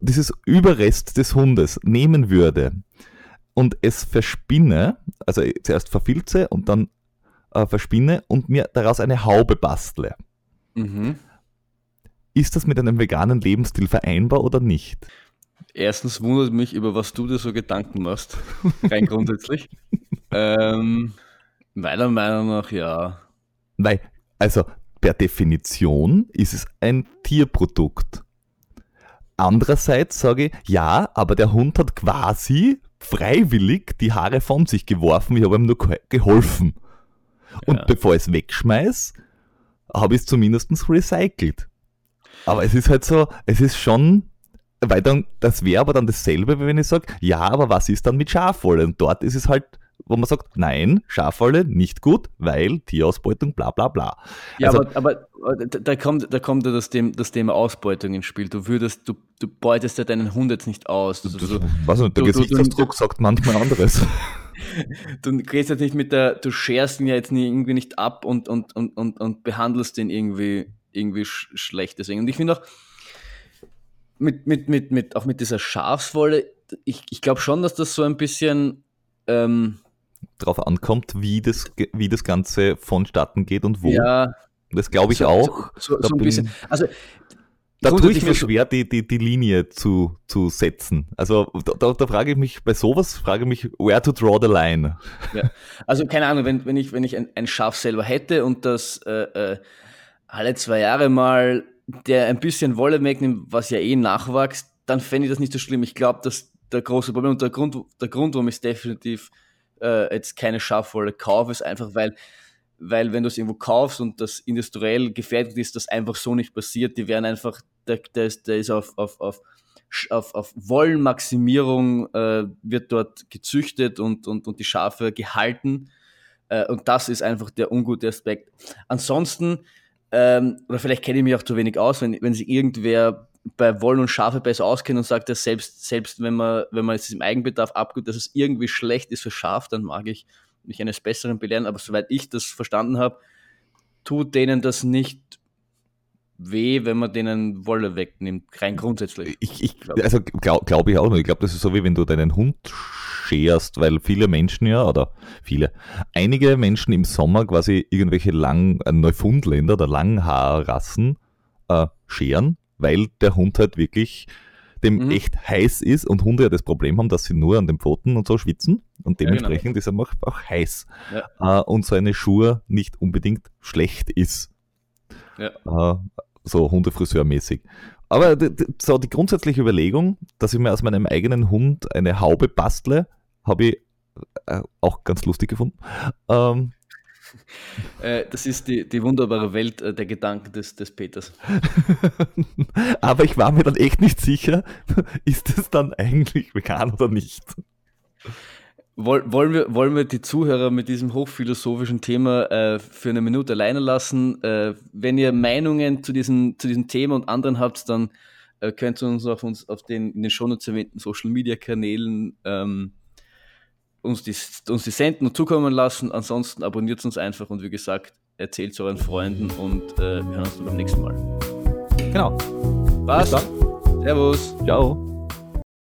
dieses Überrest des Hundes nehmen würde und es verspinne, also zuerst verfilze und dann äh, verspinne und mir daraus eine Haube bastle. Mhm. Ist das mit einem veganen Lebensstil vereinbar oder nicht? Erstens wundert mich, über was du dir so Gedanken machst, <laughs> rein grundsätzlich. <laughs> ähm, meiner Meinung nach ja. Weil, also per Definition ist es ein Tierprodukt. Andererseits sage ich, ja, aber der Hund hat quasi freiwillig die Haare von sich geworfen, ich habe ihm nur geholfen. Und ja. bevor ich es wegschmeiß, habe ich es zumindest recycelt. Aber es ist halt so, es ist schon, weil dann, das wäre aber dann dasselbe, wenn ich sage, ja, aber was ist dann mit Schafwolle? Und dort ist es halt, wo man sagt, nein, Schafwolle nicht gut, weil Tierausbeutung, bla bla bla. Ja, also, aber, aber da kommt, da kommt ja das, Thema, das Thema Ausbeutung ins Spiel. Du würdest, du, du beutest ja deinen Hund jetzt nicht aus. Also, das, was nicht, der du, Gesichtsausdruck du, sagt manchmal anderes. <laughs> du gehst jetzt nicht mit der, du scherst ihn ja jetzt nie, irgendwie nicht ab und, und, und, und, und behandelst den irgendwie, irgendwie sch schlecht. Deswegen. Und ich finde auch, mit, mit, mit, mit, auch mit dieser Schafswolle, ich, ich glaube schon, dass das so ein bisschen ähm, drauf ankommt, wie das, wie das Ganze vonstatten geht und wo. Ja. Das glaube ich so, auch. So, so, so ein bisschen. Also da tue ich mir schwer, die, die, die Linie zu, zu setzen. Also da, da frage ich mich, bei sowas frage ich mich, where to draw the line. Ja. Also keine Ahnung, wenn, wenn ich, wenn ich ein, ein Schaf selber hätte und das äh, äh, alle zwei Jahre mal der ein bisschen Wolle wegnimmt, was ja eh nachwächst, dann fände ich das nicht so schlimm. Ich glaube, dass der große Problem und der Grund, der Grund, warum ich definitiv äh, jetzt keine Schafwolle kaufe, ist einfach, weil weil wenn du es irgendwo kaufst und das industriell gefertigt ist, das einfach so nicht passiert. Die werden einfach, der, der, ist, der ist auf, auf, auf, auf, auf Wollenmaximierung, äh, wird dort gezüchtet und, und, und die Schafe gehalten. Äh, und das ist einfach der ungute Aspekt. Ansonsten, ähm, oder vielleicht kenne ich mich auch zu wenig aus, wenn, wenn sich irgendwer bei Wollen und Schafe besser auskennt und sagt, dass selbst, selbst wenn man, wenn man es im Eigenbedarf abgibt, dass es irgendwie schlecht ist für Schaf, dann mag ich mich eines Besseren belehren. Aber soweit ich das verstanden habe, tut denen das nicht weh, wenn man denen Wolle wegnimmt, rein grundsätzlich. Ich, ich glaub. also glaube glaub ich auch nicht. Ich glaube, das ist so wie wenn du deinen Hund scherst, weil viele Menschen ja, oder viele, einige Menschen im Sommer quasi irgendwelche Lang, äh, Neufundländer oder Langhaarrassen äh, scheren, weil der Hund halt wirklich dem mhm. echt heiß ist und Hunde ja das Problem haben, dass sie nur an den Pfoten und so schwitzen und dementsprechend ja, genau. ist er auch, auch heiß. Ja. Äh, und so eine Schuhe nicht unbedingt schlecht ist. Ja. Äh, so Hundefriseur-mäßig. Aber so die grundsätzliche Überlegung, dass ich mir aus meinem eigenen Hund eine Haube bastle, habe ich äh, auch ganz lustig gefunden. Ähm, <laughs> äh, das ist die, die wunderbare Welt äh, der Gedanken des, des Peters. <laughs> Aber ich war mir dann echt nicht sicher, <laughs> ist es dann eigentlich vegan oder nicht? wollen, wir, wollen wir die Zuhörer mit diesem hochphilosophischen Thema äh, für eine Minute alleine lassen? Äh, wenn ihr Meinungen zu diesem, zu diesem Thema und anderen habt, dann äh, könnt ihr uns auf, uns auf den in den Shownotes erwähnten Social Media Kanälen ähm, uns, die, uns die senden und zukommen lassen. Ansonsten abonniert uns einfach und wie gesagt, erzählt es euren Freunden und äh, wir hören uns beim nächsten Mal. Genau. Was? Servus. Ciao.